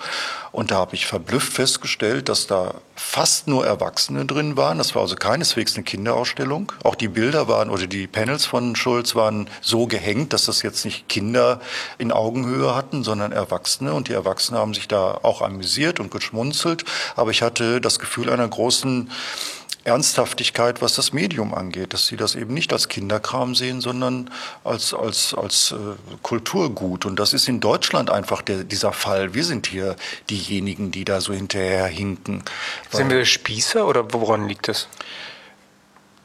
Und da habe ich verblüfft festgestellt, dass da fast nur Erwachsene drin waren. Das war also keineswegs eine Kinderausstellung. Auch die Bilder waren oder die Panels von Schulz waren so gehängt, dass das jetzt nicht Kinder in Augenhöhe hatten, sondern Erwachsene. Und die Erwachsenen haben sich da auch amüsiert und geschmunzelt. Aber ich hatte das Gefühl einer großen Ernsthaftigkeit, was das Medium angeht, dass sie das eben nicht als Kinderkram sehen, sondern als, als, als äh, Kulturgut. Und das ist in Deutschland einfach der, dieser Fall. Wir sind hier diejenigen, die da so hinterher hinken. Sind wir Spießer oder woran liegt das?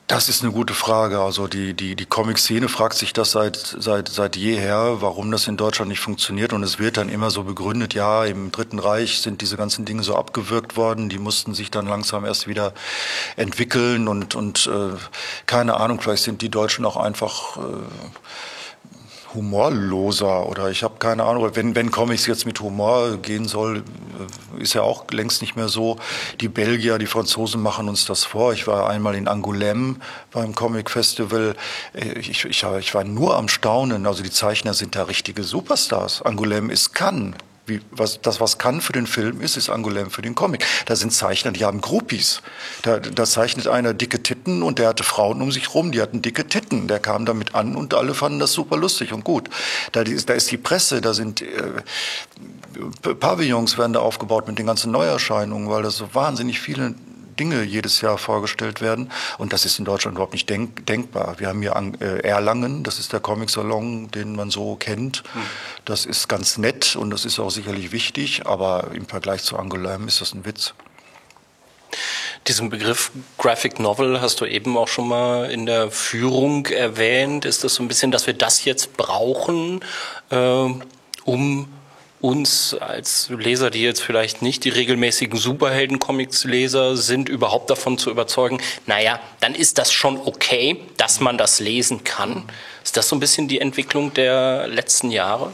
Das ist eine gute Frage. Also die, die, die Comic-Szene fragt sich das seit, seit, seit jeher, warum das in Deutschland nicht funktioniert. Und es wird dann immer so begründet, ja, im Dritten Reich sind diese ganzen Dinge so abgewürgt worden, die mussten sich dann langsam erst wieder entwickeln und, und äh, keine Ahnung, vielleicht sind die Deutschen auch einfach... Äh, humorloser oder ich habe keine Ahnung, wenn, wenn Comics jetzt mit Humor gehen soll, äh, ist ja auch längst nicht mehr so. Die Belgier, die Franzosen machen uns das vor. Ich war einmal in Angoulême beim Comic Festival. Äh, ich, ich, ich war nur am Staunen. Also die Zeichner sind da richtige Superstars. Angoulême ist Cannes wie, was, das, was kann für den Film ist, ist Angoulême für den Comic. Da sind Zeichner, die haben Groupies. Da, da zeichnet einer dicke Titten und der hatte Frauen um sich rum, die hatten dicke Titten. Der kam damit an und alle fanden das super lustig und gut. Da, die, da ist die Presse, da sind äh, Pavillons werden da aufgebaut mit den ganzen Neuerscheinungen, weil da so wahnsinnig viele Dinge jedes Jahr vorgestellt werden. Und das ist in Deutschland überhaupt nicht denk denkbar. Wir haben hier äh, Erlangen, das ist der Comic-Salon, den man so kennt. Hm. Das ist ganz nett und das ist auch sicherlich wichtig, aber im Vergleich zu Angoulême ist das ein Witz. Diesen Begriff Graphic Novel hast du eben auch schon mal in der Führung erwähnt. Ist das so ein bisschen, dass wir das jetzt brauchen, äh, um uns als Leser, die jetzt vielleicht nicht die regelmäßigen Superhelden-Comics-Leser sind, überhaupt davon zu überzeugen, naja, dann ist das schon okay, dass man das lesen kann. Ist das so ein bisschen die Entwicklung der letzten Jahre?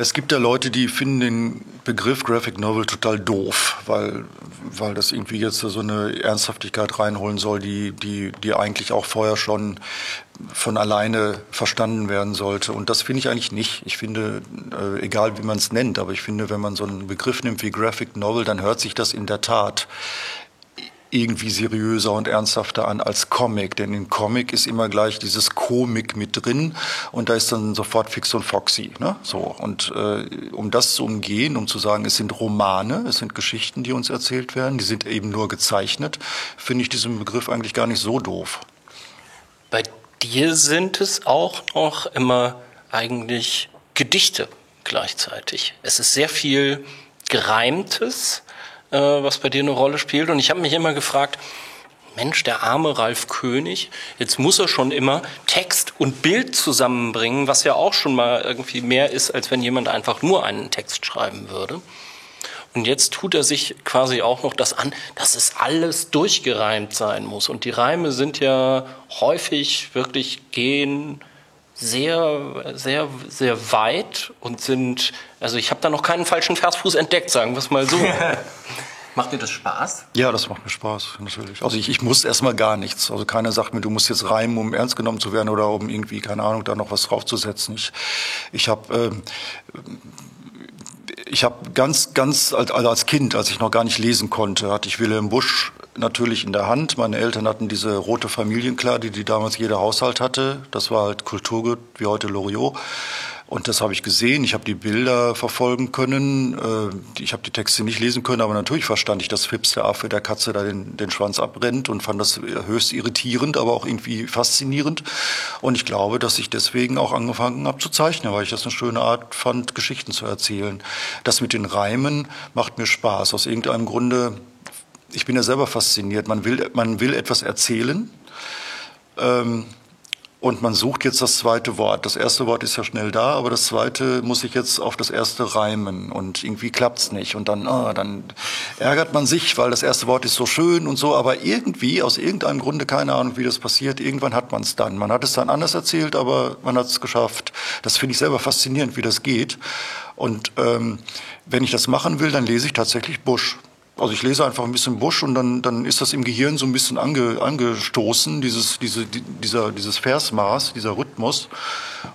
Es gibt ja Leute, die finden den Begriff Graphic Novel total doof, weil, weil das irgendwie jetzt so eine Ernsthaftigkeit reinholen soll, die, die, die eigentlich auch vorher schon von alleine verstanden werden sollte. Und das finde ich eigentlich nicht. Ich finde, äh, egal wie man es nennt, aber ich finde, wenn man so einen Begriff nimmt wie Graphic Novel, dann hört sich das in der Tat irgendwie seriöser und ernsthafter an als Comic. Denn in Comic ist immer gleich dieses Komik mit drin und da ist dann sofort Fix und Foxy. Ne? So. Und äh, um das zu umgehen, um zu sagen, es sind Romane, es sind Geschichten, die uns erzählt werden, die sind eben nur gezeichnet, finde ich diesen Begriff eigentlich gar nicht so doof. Bei dir sind es auch noch immer eigentlich Gedichte gleichzeitig. Es ist sehr viel Gereimtes, äh, was bei dir eine Rolle spielt. Und ich habe mich immer gefragt, Mensch, der arme Ralf König, jetzt muss er schon immer Text und Bild zusammenbringen, was ja auch schon mal irgendwie mehr ist, als wenn jemand einfach nur einen Text schreiben würde. Und jetzt tut er sich quasi auch noch das an, dass es alles durchgereimt sein muss. Und die Reime sind ja häufig wirklich gehen sehr, sehr, sehr weit und sind, also ich habe da noch keinen falschen Versfuß entdeckt, sagen wir es mal so. Macht dir das Spaß? Ja, das macht mir Spaß, natürlich. Also ich, ich muss erstmal gar nichts. Also keiner sagt mir, du musst jetzt reimen, um ernst genommen zu werden oder um irgendwie, keine Ahnung, da noch was draufzusetzen. Ich, ich habe ähm, ich habe ganz, ganz, also als Kind, als ich noch gar nicht lesen konnte, hatte ich Wilhelm Busch natürlich in der Hand. Meine Eltern hatten diese rote Familienkleide, die damals jeder Haushalt hatte. Das war halt Kulturgut, wie heute Loriot. Und das habe ich gesehen. Ich habe die Bilder verfolgen können. Äh, ich habe die Texte nicht lesen können, aber natürlich verstand ich, dass Fips der Affe der Katze da den, den Schwanz abbrennt und fand das höchst irritierend, aber auch irgendwie faszinierend. Und ich glaube, dass ich deswegen auch angefangen habe zu zeichnen, weil ich das eine schöne Art fand, Geschichten zu erzählen. Das mit den Reimen macht mir Spaß. Aus irgendeinem Grunde, ich bin ja selber fasziniert. Man will, man will etwas erzählen. Ähm, und man sucht jetzt das zweite Wort. Das erste Wort ist ja schnell da, aber das zweite muss ich jetzt auf das erste reimen und irgendwie klappt's nicht. Und dann, oh, dann ärgert man sich, weil das erste Wort ist so schön und so, aber irgendwie, aus irgendeinem Grunde, keine Ahnung, wie das passiert, irgendwann hat man es dann. Man hat es dann anders erzählt, aber man hat es geschafft. Das finde ich selber faszinierend, wie das geht. Und ähm, wenn ich das machen will, dann lese ich tatsächlich Busch. Also ich lese einfach ein bisschen Busch und dann, dann ist das im Gehirn so ein bisschen ange, angestoßen, dieses, diese, dieser, dieses Versmaß, dieser Rhythmus.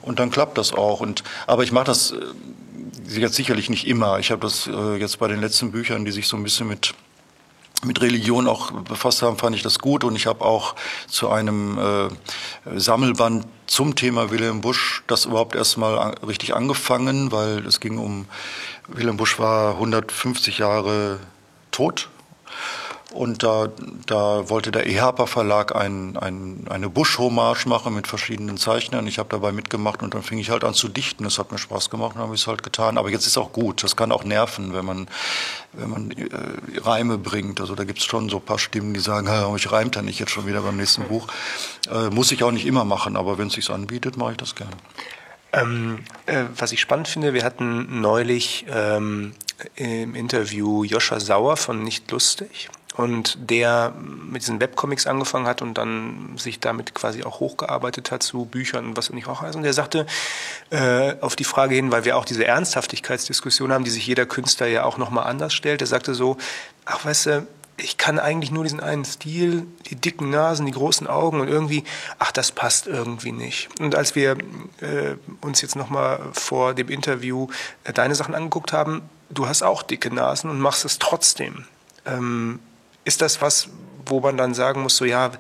Und dann klappt das auch. Und, aber ich mache das äh, jetzt sicherlich nicht immer. Ich habe das äh, jetzt bei den letzten Büchern, die sich so ein bisschen mit mit Religion auch befasst haben, fand ich das gut. Und ich habe auch zu einem äh, Sammelband zum Thema Wilhelm Busch das überhaupt erstmal an, richtig angefangen, weil es ging um, Wilhelm Busch war 150 Jahre tot und da, da wollte der EHAPA Verlag ein, ein, eine Bush-Hommage machen mit verschiedenen Zeichnern. Ich habe dabei mitgemacht und dann fing ich halt an zu dichten. Das hat mir Spaß gemacht und habe ich es halt getan. Aber jetzt ist auch gut. Das kann auch nerven, wenn man, wenn man äh, Reime bringt. Also da gibt es schon so ein paar Stimmen, die sagen, ich reimt da nicht jetzt schon wieder beim nächsten Buch. Äh, muss ich auch nicht immer machen, aber wenn es sich anbietet, mache ich das gerne. Ähm, äh, was ich spannend finde, wir hatten neulich ähm, im Interview Joscha Sauer von Nicht Lustig und der mit diesen Webcomics angefangen hat und dann sich damit quasi auch hochgearbeitet hat zu Büchern und was nicht auch heißt. Und der sagte äh, auf die Frage hin, weil wir auch diese Ernsthaftigkeitsdiskussion haben, die sich jeder Künstler ja auch nochmal anders stellt, der sagte so, ach weißt du, ich kann eigentlich nur diesen einen Stil, die dicken Nasen, die großen Augen und irgendwie, ach, das passt irgendwie nicht. Und als wir äh, uns jetzt nochmal vor dem Interview äh, deine Sachen angeguckt haben, du hast auch dicke Nasen und machst es trotzdem. Ähm, ist das was, wo man dann sagen muss, so ja,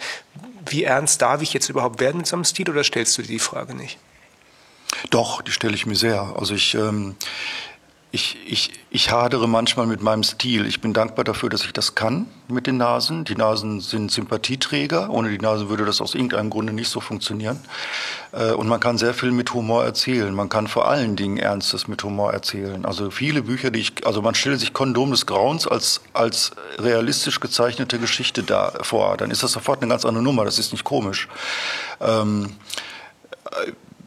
wie ernst darf ich jetzt überhaupt werden mit so einem Stil oder stellst du dir die Frage nicht? Doch, die stelle ich mir sehr. Also ich, ähm, ich, ich, ich hadere manchmal mit meinem Stil. Ich bin dankbar dafür, dass ich das kann mit den Nasen. Die Nasen sind Sympathieträger. Ohne die Nasen würde das aus irgendeinem Grunde nicht so funktionieren. Äh, und man kann sehr viel mit Humor erzählen. Man kann vor allen Dingen Ernstes mit Humor erzählen. Also viele Bücher, die ich, also man stellt sich Kondom des Grauens als, als realistisch gezeichnete Geschichte da vor. Dann ist das sofort eine ganz andere Nummer. Das ist nicht komisch. Ähm,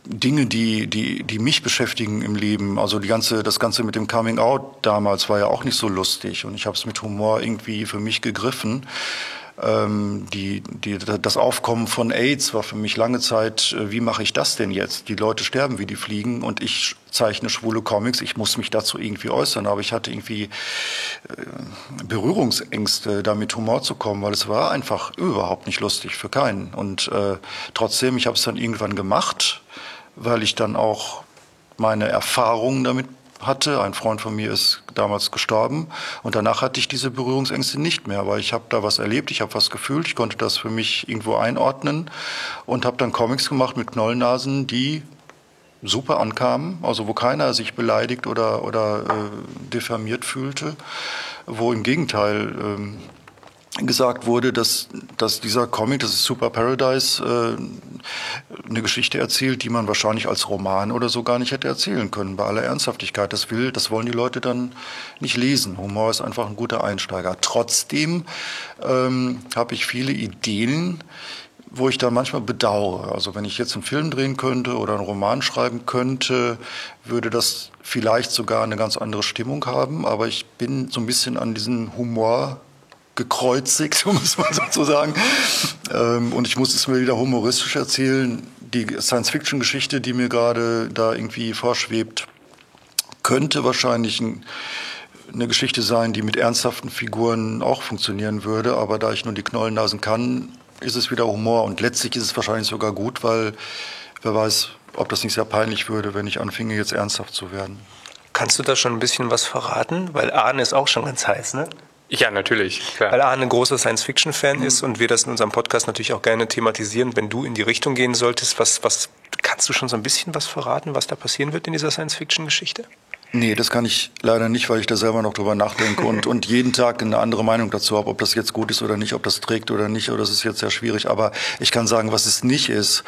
Dinge, die, die, die mich beschäftigen im Leben. Also die ganze, das Ganze mit dem Coming Out damals war ja auch nicht so lustig und ich habe es mit Humor irgendwie für mich gegriffen. Ähm, die, die, das Aufkommen von AIDS war für mich lange Zeit, äh, wie mache ich das denn jetzt? Die Leute sterben wie die Fliegen und ich zeichne schwule Comics, ich muss mich dazu irgendwie äußern, aber ich hatte irgendwie äh, Berührungsängste, da mit Humor zu kommen, weil es war einfach überhaupt nicht lustig für keinen. Und äh, trotzdem, ich habe es dann irgendwann gemacht weil ich dann auch meine Erfahrungen damit hatte. Ein Freund von mir ist damals gestorben und danach hatte ich diese Berührungsängste nicht mehr, weil ich habe da was erlebt, ich habe was gefühlt, ich konnte das für mich irgendwo einordnen und habe dann Comics gemacht mit Knollnasen, die super ankamen, also wo keiner sich beleidigt oder, oder äh, diffamiert fühlte, wo im Gegenteil ähm, gesagt wurde, dass, dass dieser Comic, das ist Super Paradise, äh, eine Geschichte erzählt, die man wahrscheinlich als Roman oder so gar nicht hätte erzählen können, bei aller Ernsthaftigkeit. Das will, das wollen die Leute dann nicht lesen. Humor ist einfach ein guter Einsteiger. Trotzdem ähm, habe ich viele Ideen, wo ich dann manchmal bedauere. Also wenn ich jetzt einen Film drehen könnte oder einen Roman schreiben könnte, würde das vielleicht sogar eine ganz andere Stimmung haben. Aber ich bin so ein bisschen an diesen Humor gekreuzigt, um es mal so zu sagen. Ähm, und ich muss es mir wieder humoristisch erzählen. Die Science-Fiction-Geschichte, die mir gerade da irgendwie vorschwebt, könnte wahrscheinlich ein, eine Geschichte sein, die mit ernsthaften Figuren auch funktionieren würde. Aber da ich nur die Knollennasen kann, ist es wieder Humor. Und letztlich ist es wahrscheinlich sogar gut, weil wer weiß, ob das nicht sehr peinlich würde, wenn ich anfinge, jetzt ernsthaft zu werden. Kannst du da schon ein bisschen was verraten? Weil Arne ist auch schon ganz heiß, ne? Ja, natürlich. Klar. Weil Arne ein großer Science-Fiction-Fan mhm. ist und wir das in unserem Podcast natürlich auch gerne thematisieren. Wenn du in die Richtung gehen solltest, was, was kannst du schon so ein bisschen was verraten, was da passieren wird in dieser Science-Fiction-Geschichte? Nee, das kann ich leider nicht, weil ich da selber noch drüber nachdenke und, und jeden Tag eine andere Meinung dazu habe, ob das jetzt gut ist oder nicht, ob das trägt oder nicht, oder das ist jetzt sehr schwierig. Aber ich kann sagen, was es nicht ist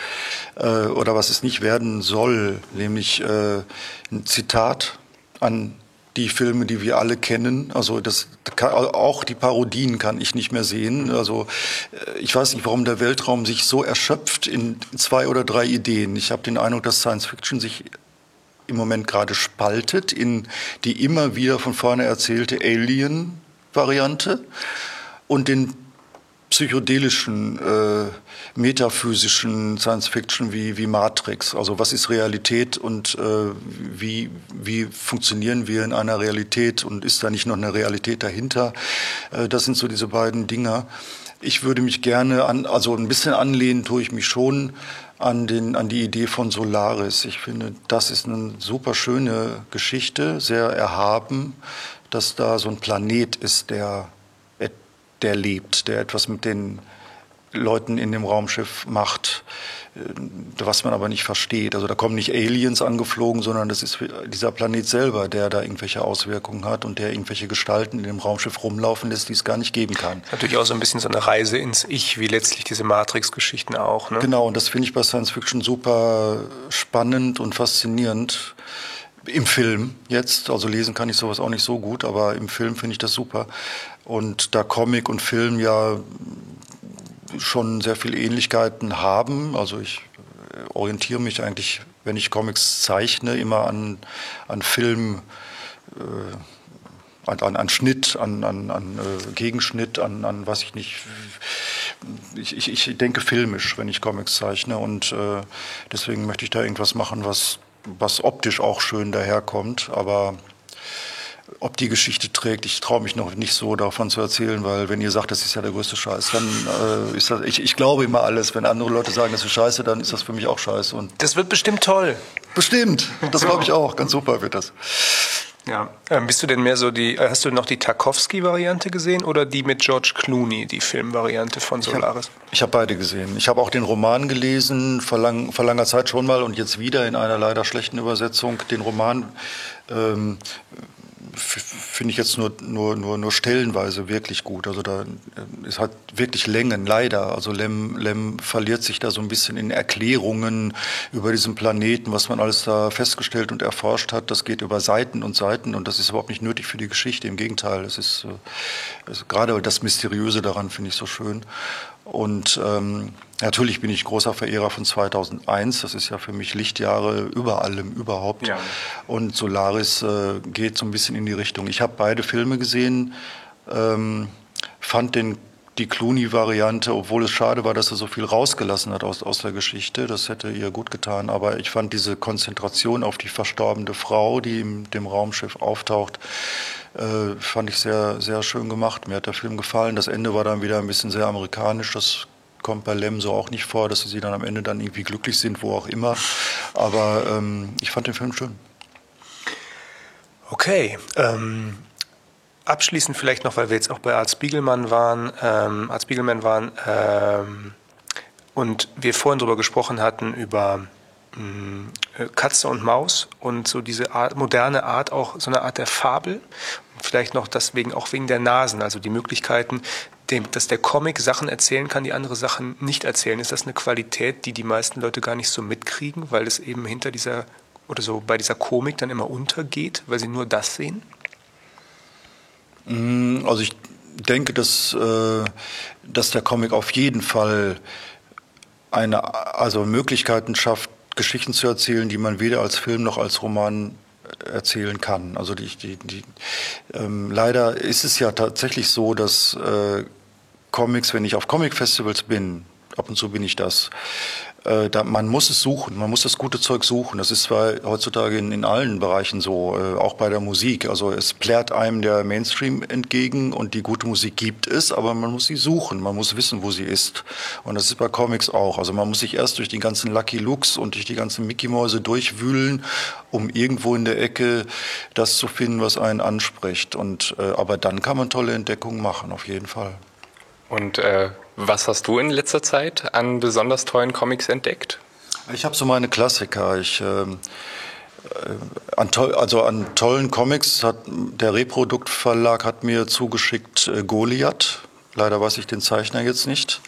äh, oder was es nicht werden soll, nämlich äh, ein Zitat an die Filme, die wir alle kennen. Also das auch die Parodien kann ich nicht mehr sehen. Also äh, ich weiß nicht, warum der Weltraum sich so erschöpft in zwei oder drei Ideen. Ich habe den Eindruck, dass Science Fiction sich im Moment gerade spaltet in die immer wieder von vorne erzählte Alien-Variante und den psychedelischen, äh, metaphysischen Science Fiction wie, wie Matrix. Also was ist Realität und äh, wie, wie funktionieren wir in einer Realität und ist da nicht noch eine Realität dahinter? Äh, das sind so diese beiden Dinger. Ich würde mich gerne an, also ein bisschen anlehnen tue ich mich schon an, den, an die Idee von Solaris. Ich finde, das ist eine super schöne Geschichte, sehr erhaben, dass da so ein Planet ist, der, der lebt, der etwas mit den Leuten in dem Raumschiff macht, äh, was man aber nicht versteht. Also da kommen nicht Aliens angeflogen, sondern das ist dieser Planet selber, der da irgendwelche Auswirkungen hat und der irgendwelche Gestalten in dem Raumschiff rumlaufen lässt, die es gar nicht geben kann. Natürlich auch so ein bisschen so eine Reise ins Ich, wie letztlich diese Matrix-Geschichten auch. Ne? Genau, und das finde ich bei Science Fiction super spannend und faszinierend. Im Film jetzt, also lesen kann ich sowas auch nicht so gut, aber im Film finde ich das super. Und da Comic und Film ja schon sehr viele Ähnlichkeiten haben. Also ich äh, orientiere mich eigentlich, wenn ich Comics zeichne, immer an, an Film, äh, an, an, Schnitt, an, an, an äh, Gegenschnitt, an, an was ich nicht. Ich, ich, ich denke filmisch, wenn ich Comics zeichne und äh, deswegen möchte ich da irgendwas machen, was, was optisch auch schön daherkommt, aber ob die Geschichte trägt, ich traue mich noch nicht so davon zu erzählen, weil wenn ihr sagt, das ist ja der größte Scheiß, dann äh, ist das, ich, ich glaube immer alles. Wenn andere Leute sagen, das ist scheiße, dann ist das für mich auch scheiße. Und das wird bestimmt toll. Bestimmt, das glaube ich auch. Ganz super wird das. Ja. Ähm, bist du denn mehr so die, hast du noch die Tarkovsky-Variante gesehen oder die mit George Clooney, die Filmvariante von Solaris? Ich habe hab beide gesehen. Ich habe auch den Roman gelesen, vor, lang, vor langer Zeit schon mal und jetzt wieder in einer leider schlechten Übersetzung. Den Roman ähm, finde ich jetzt nur, nur, nur, nur stellenweise wirklich gut. Also da, es hat wirklich Längen, leider. Also Lem, Lem verliert sich da so ein bisschen in Erklärungen über diesen Planeten, was man alles da festgestellt und erforscht hat. Das geht über Seiten und Seiten und das ist überhaupt nicht nötig für die Geschichte. Im Gegenteil, es ist, also gerade das Mysteriöse daran finde ich so schön. Und ähm, natürlich bin ich großer Verehrer von 2001. Das ist ja für mich Lichtjahre über allem überhaupt. Ja. Und Solaris äh, geht so ein bisschen in die Richtung. Ich habe beide Filme gesehen, ähm, fand den die Clooney-Variante, obwohl es schade war, dass er so viel rausgelassen hat aus, aus der Geschichte. Das hätte ihr gut getan. Aber ich fand diese Konzentration auf die verstorbene Frau, die in dem Raumschiff auftaucht, äh, fand ich sehr, sehr schön gemacht. Mir hat der Film gefallen. Das Ende war dann wieder ein bisschen sehr amerikanisch. Das kommt bei Lem so auch nicht vor, dass sie dann am Ende dann irgendwie glücklich sind, wo auch immer. Aber ähm, ich fand den Film schön. Okay. Ähm, abschließend vielleicht noch, weil wir jetzt auch bei Art Spiegelmann waren, ähm, Art Spiegelmann waren ähm, und wir vorhin darüber gesprochen hatten über mm, Katze und Maus und so diese Art, moderne Art, auch so eine Art der Fabel. Vielleicht noch deswegen auch wegen der Nasen, also die Möglichkeiten, dem, dass der Comic Sachen erzählen kann, die andere Sachen nicht erzählen. Ist das eine Qualität, die die meisten Leute gar nicht so mitkriegen, weil es eben hinter dieser oder so bei dieser Komik dann immer untergeht, weil sie nur das sehen? Mm, also ich denke, dass, äh, dass der Comic auf jeden Fall eine, also Möglichkeiten schafft, Geschichten zu erzählen, die man weder als Film noch als Roman erzählen kann. Also die, die, die ähm, leider ist es ja tatsächlich so, dass äh, Comics, wenn ich auf Comic-Festivals bin, ab und zu bin ich das, äh, da, man muss es suchen, man muss das gute Zeug suchen. Das ist zwar heutzutage in, in allen Bereichen so, äh, auch bei der Musik. Also es plärt einem der Mainstream entgegen und die gute Musik gibt es, aber man muss sie suchen, man muss wissen, wo sie ist. Und das ist bei Comics auch. Also man muss sich erst durch die ganzen Lucky Looks und durch die ganzen Mickey-Mäuse durchwühlen, um irgendwo in der Ecke das zu finden, was einen anspricht. Und, äh, aber dann kann man tolle Entdeckungen machen, auf jeden Fall. Und äh, was hast du in letzter Zeit an besonders tollen Comics entdeckt? Ich habe so meine Klassiker. Ich, ähm, äh, an toll, also an tollen Comics hat der Reproduktverlag hat mir zugeschickt äh, Goliath. Leider weiß ich den Zeichner jetzt nicht.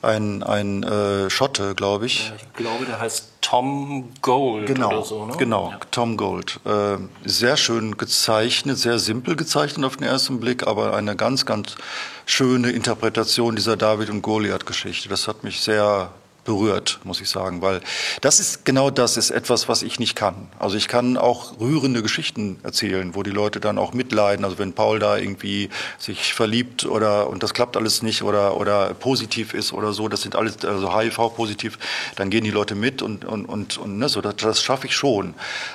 Ein, ein äh, Schotte, glaube ich. Ich glaube, der heißt Tom Gold genau, oder so. Ne? Genau, ja. Tom Gold. Äh, sehr schön gezeichnet, sehr simpel gezeichnet auf den ersten Blick, aber eine ganz, ganz schöne Interpretation dieser David und Goliath-Geschichte. Das hat mich sehr berührt, muss ich sagen, weil das ist genau das ist etwas, was ich nicht kann. Also ich kann auch rührende Geschichten erzählen, wo die Leute dann auch mitleiden. Also wenn Paul da irgendwie sich verliebt oder und das klappt alles nicht oder oder positiv ist oder so, das sind alles also HIV positiv, dann gehen die Leute mit und und und, und ne, so das, das schaffe ich schon.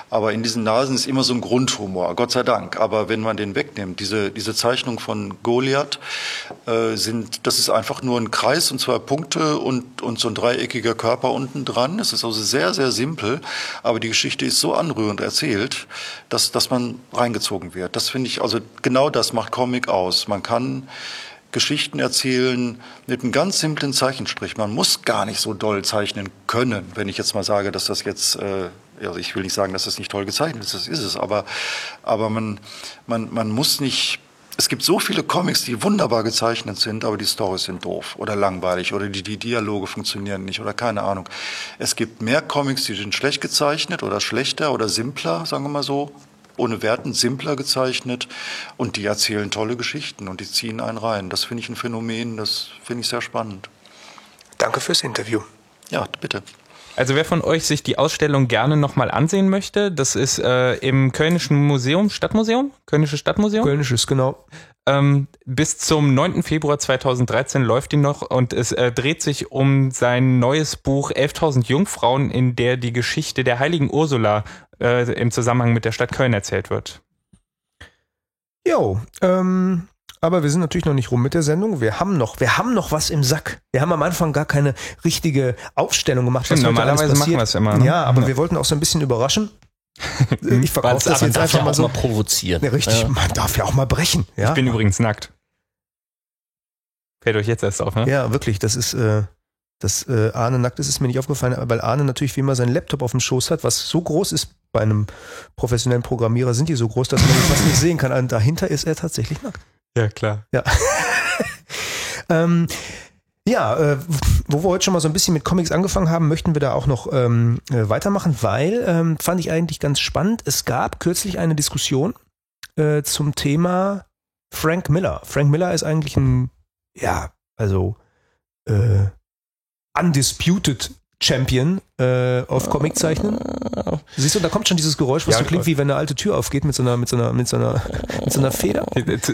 Aber in diesen Nasen ist immer so ein Grundhumor, Gott sei Dank. Aber wenn man den wegnimmt, diese diese Zeichnung von Goliath äh, sind, das ist einfach nur ein Kreis und zwei Punkte und und so ein Dreieck dreieckiger Körper unten dran. Es ist also sehr, sehr simpel, aber die Geschichte ist so anrührend erzählt, dass, dass man reingezogen wird. Das finde ich, also genau das macht Comic aus. Man kann Geschichten erzählen mit einem ganz simplen Zeichenstrich. Man muss gar nicht so doll zeichnen können, wenn ich jetzt mal sage, dass das jetzt, äh, also ich will nicht sagen, dass das nicht toll gezeichnet ist, das ist es, aber, aber man, man, man muss nicht es gibt so viele Comics, die wunderbar gezeichnet sind, aber die Storys sind doof oder langweilig oder die, die Dialoge funktionieren nicht oder keine Ahnung. Es gibt mehr Comics, die sind schlecht gezeichnet oder schlechter oder simpler, sagen wir mal so, ohne Werten, simpler gezeichnet und die erzählen tolle Geschichten und die ziehen einen rein. Das finde ich ein Phänomen, das finde ich sehr spannend. Danke fürs Interview. Ja, bitte. Also wer von euch sich die Ausstellung gerne nochmal ansehen möchte, das ist äh, im Kölnischen Museum, Stadtmuseum? Kölnisches Stadtmuseum? Kölnisches, genau. Ähm, bis zum 9. Februar 2013 läuft die noch und es äh, dreht sich um sein neues Buch 11.000 Jungfrauen, in der die Geschichte der heiligen Ursula äh, im Zusammenhang mit der Stadt Köln erzählt wird. Jo, ähm, aber wir sind natürlich noch nicht rum mit der Sendung. Wir haben noch, wir haben noch was im Sack. Wir haben am Anfang gar keine richtige Aufstellung gemacht. Stimmt, normalerweise machen wir es immer. Ne? Ja, aber ja. wir wollten auch so ein bisschen überraschen. Ich verkaufe das jetzt einfach ja mal so. Mal provozieren. Ja, richtig, ja. man darf ja auch mal brechen. Ja? Ich bin übrigens nackt. Fällt euch jetzt erst auf, ne? Ja, wirklich, das ist, äh, dass äh, Arne nackt ist, ist mir nicht aufgefallen, weil Arne natürlich wie immer seinen Laptop auf dem Schoß hat, was so groß ist bei einem professionellen Programmierer, sind die so groß, dass man das nicht sehen kann. Und dahinter ist er tatsächlich nackt. Ja, klar. Ja. ähm, ja, äh, wo wir heute schon mal so ein bisschen mit Comics angefangen haben, möchten wir da auch noch ähm, äh, weitermachen, weil ähm, fand ich eigentlich ganz spannend. Es gab kürzlich eine Diskussion äh, zum Thema Frank Miller. Frank Miller ist eigentlich ein, ja, also äh, undisputed Champion äh, auf Comiczeichnen. Siehst du, da kommt schon dieses Geräusch, was ja, so klingt, wie wenn eine alte Tür aufgeht mit so einer, mit so einer, mit so einer, mit so einer Feder.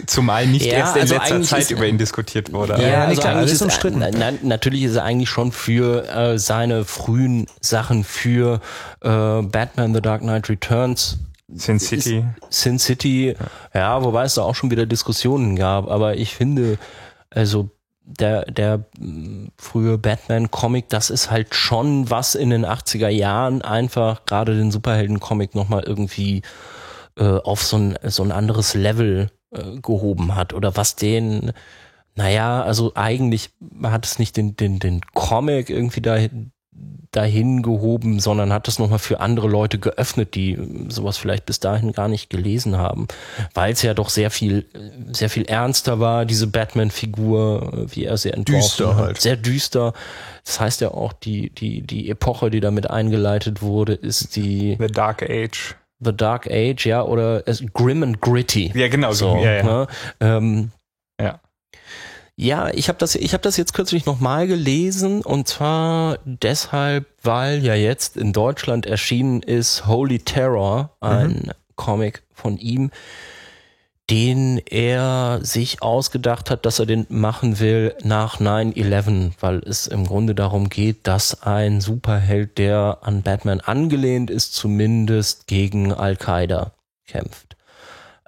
Zumal nicht ja, erst in also letzter Zeit über ihn diskutiert wurde. Ja, ja also klar, alles ist umstritten. Na, natürlich ist er eigentlich schon für äh, seine frühen Sachen für äh, Batman The Dark Knight Returns Sin City. Sin City, ja, wobei es da auch schon wieder Diskussionen gab, aber ich finde, also der, der frühe Batman-Comic, das ist halt schon was in den 80er Jahren einfach gerade den Superhelden-Comic nochmal irgendwie äh, auf so ein, so ein anderes Level äh, gehoben hat oder was den, naja, also eigentlich hat es nicht den, den, den Comic irgendwie da dahin gehoben, sondern hat es nochmal für andere Leute geöffnet, die sowas vielleicht bis dahin gar nicht gelesen haben, weil es ja doch sehr viel, sehr viel ernster war, diese Batman-Figur, wie er sie entworfen düster hat. Halt. Sehr düster. Das heißt ja auch, die, die, die Epoche, die damit eingeleitet wurde, ist die The Dark Age. The Dark Age, ja, oder Grim and Gritty. Ja, genau so. Ja, ja. Ne? Ähm, ja. Ja, ich habe das, ich habe das jetzt kürzlich nochmal gelesen und zwar deshalb, weil ja jetzt in Deutschland erschienen ist Holy Terror, ein mhm. Comic von ihm, den er sich ausgedacht hat, dass er den machen will nach 9-11, weil es im Grunde darum geht, dass ein Superheld, der an Batman angelehnt ist, zumindest gegen Al-Qaida kämpft.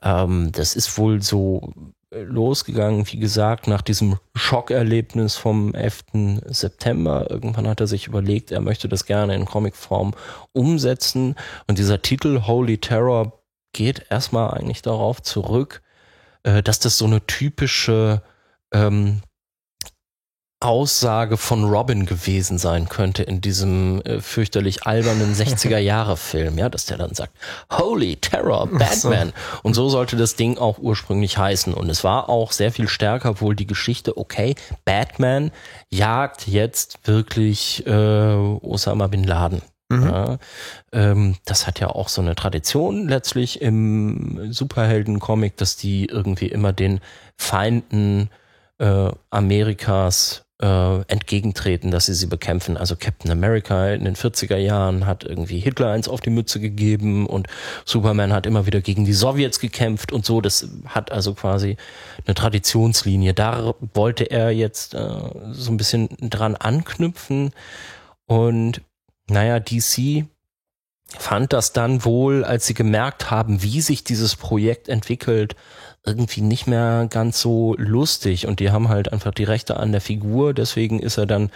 Ähm, das ist wohl so losgegangen, wie gesagt, nach diesem Schockerlebnis vom 11. September. Irgendwann hat er sich überlegt, er möchte das gerne in Comicform umsetzen. Und dieser Titel Holy Terror geht erstmal eigentlich darauf zurück, äh, dass das so eine typische ähm, Aussage von Robin gewesen sein könnte in diesem äh, fürchterlich albernen 60er-Jahre-Film, ja, dass der dann sagt, Holy Terror, Batman. So. Und so sollte das Ding auch ursprünglich heißen. Und es war auch sehr viel stärker wohl die Geschichte, okay, Batman jagt jetzt wirklich äh, Osama Bin Laden. Mhm. Ja, ähm, das hat ja auch so eine Tradition letztlich im Superhelden-Comic, dass die irgendwie immer den Feinden äh, Amerikas äh, entgegentreten, dass sie sie bekämpfen. Also Captain America in den 40er Jahren hat irgendwie Hitler eins auf die Mütze gegeben und Superman hat immer wieder gegen die Sowjets gekämpft und so. Das hat also quasi eine Traditionslinie. Da wollte er jetzt äh, so ein bisschen dran anknüpfen und naja, DC fand das dann wohl, als sie gemerkt haben, wie sich dieses Projekt entwickelt, irgendwie nicht mehr ganz so lustig und die haben halt einfach die Rechte an der Figur, deswegen ist er dann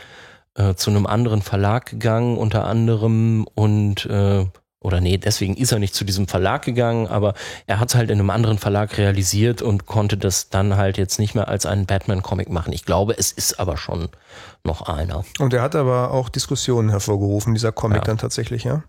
äh, zu einem anderen Verlag gegangen, unter anderem und äh, oder nee, deswegen ist er nicht zu diesem Verlag gegangen, aber er hat es halt in einem anderen Verlag realisiert und konnte das dann halt jetzt nicht mehr als einen Batman-Comic machen. Ich glaube, es ist aber schon noch einer. Und er hat aber auch Diskussionen hervorgerufen, dieser Comic ja. dann tatsächlich, ja?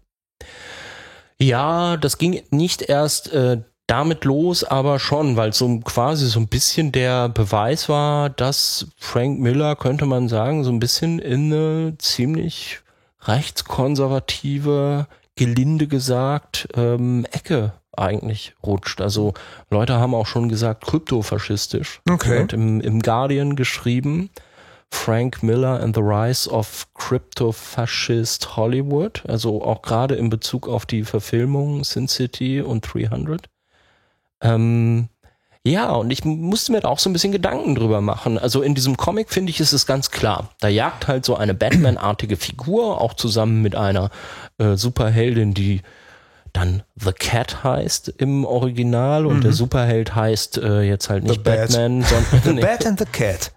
Ja, das ging nicht erst äh, damit los, aber schon, weil so quasi so ein bisschen der Beweis war, dass Frank Miller, könnte man sagen, so ein bisschen in eine ziemlich rechtskonservative gelinde gesagt, ähm, Ecke eigentlich rutscht. Also Leute haben auch schon gesagt, kryptofaschistisch. Okay. Und im, im Guardian geschrieben, Frank Miller and the Rise of Crypto-Fascist Hollywood. Also auch gerade in Bezug auf die Verfilmung Sin City und 300. Ähm, ja, und ich musste mir da auch so ein bisschen Gedanken drüber machen. Also in diesem Comic finde ich, ist es ganz klar. Da jagt halt so eine Batman-artige Figur, auch zusammen mit einer äh, Superheldin, die dann The Cat heißt im Original und mhm. der Superheld heißt äh, jetzt halt nicht Batman, Bat. sondern The Bat and the Cat.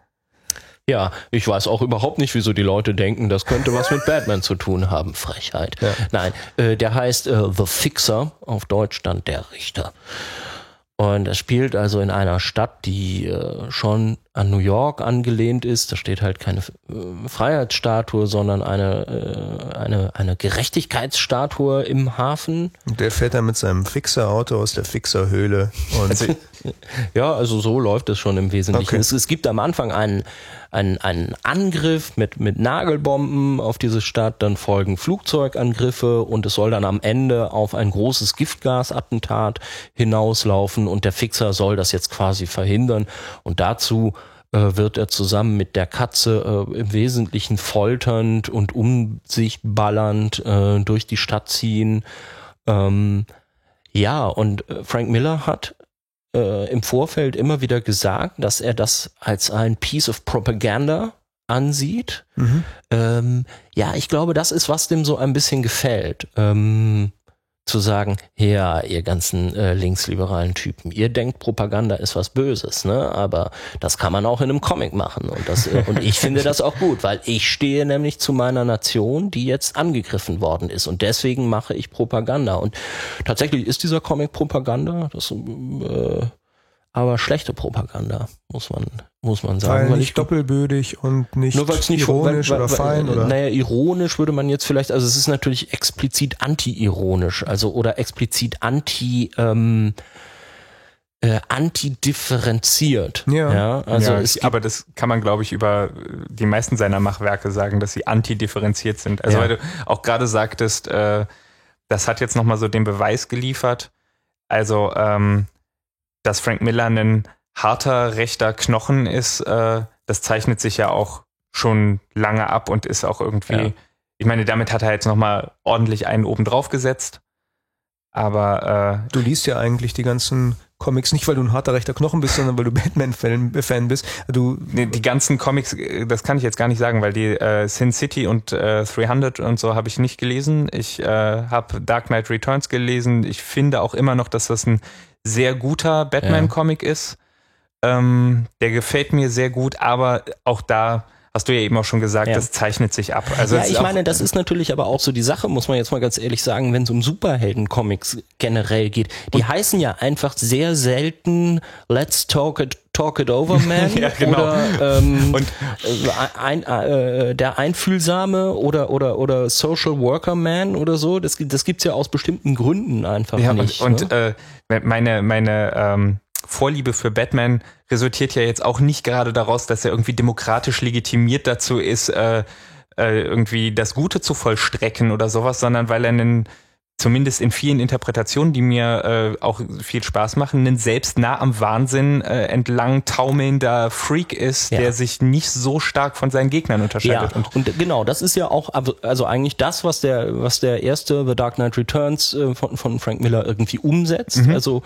Ja, ich weiß auch überhaupt nicht, wieso die Leute denken, das könnte was mit Batman zu tun haben. Frechheit. Ja. Nein, äh, der heißt äh, The Fixer, auf Deutsch dann der Richter. Und er spielt also in einer Stadt, die äh, schon an New York angelehnt ist. Da steht halt keine äh, Freiheitsstatue, sondern eine, äh, eine, eine Gerechtigkeitsstatue im Hafen. Und der fährt dann mit seinem Fixerauto aus der Fixerhöhle. Und also, ja, also so läuft es schon im Wesentlichen. Okay. Es, es gibt am Anfang einen ein, ein Angriff mit, mit Nagelbomben auf diese Stadt, dann folgen Flugzeugangriffe und es soll dann am Ende auf ein großes Giftgasattentat hinauslaufen und der Fixer soll das jetzt quasi verhindern und dazu wird er zusammen mit der Katze äh, im Wesentlichen folternd und um sich ballernd äh, durch die Stadt ziehen. Ähm, ja, und äh, Frank Miller hat äh, im Vorfeld immer wieder gesagt, dass er das als ein Piece of Propaganda ansieht. Mhm. Ähm, ja, ich glaube, das ist, was dem so ein bisschen gefällt. Ähm, zu sagen, ja, ihr ganzen äh, linksliberalen Typen, ihr denkt, Propaganda ist was Böses, ne? Aber das kann man auch in einem Comic machen. Und, das, äh, und ich finde das auch gut, weil ich stehe nämlich zu meiner Nation, die jetzt angegriffen worden ist. Und deswegen mache ich Propaganda. Und tatsächlich ist dieser Comic Propaganda. Das äh, aber schlechte Propaganda, muss man, muss man sagen. Weil, weil nicht doppelbödig und nicht, nur nicht ironisch weil, weil, oder fein, oder? Naja, ironisch würde man jetzt vielleicht, also es ist natürlich explizit anti-ironisch, also oder explizit anti, ähm, äh, antidifferenziert. Ja, ja also ja, es aber das kann man, glaube ich, über die meisten seiner Machwerke sagen, dass sie antidifferenziert sind. Also ja. weil du auch gerade sagtest, äh, das hat jetzt nochmal so den Beweis geliefert. Also ähm, dass Frank Miller ein harter rechter Knochen ist, äh, das zeichnet sich ja auch schon lange ab und ist auch irgendwie, ja. ich meine, damit hat er jetzt nochmal ordentlich einen oben drauf gesetzt. Aber äh, du liest ja eigentlich die ganzen Comics nicht, weil du ein harter rechter Knochen bist, sondern weil du Batman-Fan bist. Du nee, die ganzen Comics, das kann ich jetzt gar nicht sagen, weil die äh, Sin City und äh, 300 und so habe ich nicht gelesen. Ich äh, habe Dark Knight Returns gelesen. Ich finde auch immer noch, dass das ein sehr guter Batman-Comic ja. ist. Ähm, der gefällt mir sehr gut, aber auch da hast du ja eben auch schon gesagt, ja. das zeichnet sich ab. Also ja, ich meine, das ist natürlich aber auch so die Sache, muss man jetzt mal ganz ehrlich sagen, wenn es um Superhelden-Comics generell geht. Die heißen ja einfach sehr selten Let's Talk It, talk it Over Man ja, genau. oder ähm, und äh, ein, äh, der einfühlsame oder oder oder Social Worker Man oder so. Das, das gibt's ja aus bestimmten Gründen einfach ja, nicht. Und, und ne? äh, meine meine ähm, Vorliebe für Batman resultiert ja jetzt auch nicht gerade daraus, dass er irgendwie demokratisch legitimiert dazu ist, äh, äh, irgendwie das Gute zu vollstrecken oder sowas, sondern weil er einen zumindest in vielen Interpretationen, die mir äh, auch viel Spaß machen, einen selbst nah am Wahnsinn äh, entlang taumelnder Freak ist, ja. der sich nicht so stark von seinen Gegnern unterscheidet. Ja, und, und, genau, das ist ja auch also eigentlich das, was der was der erste The Dark Knight Returns äh, von, von Frank Miller irgendwie umsetzt. Mhm. Also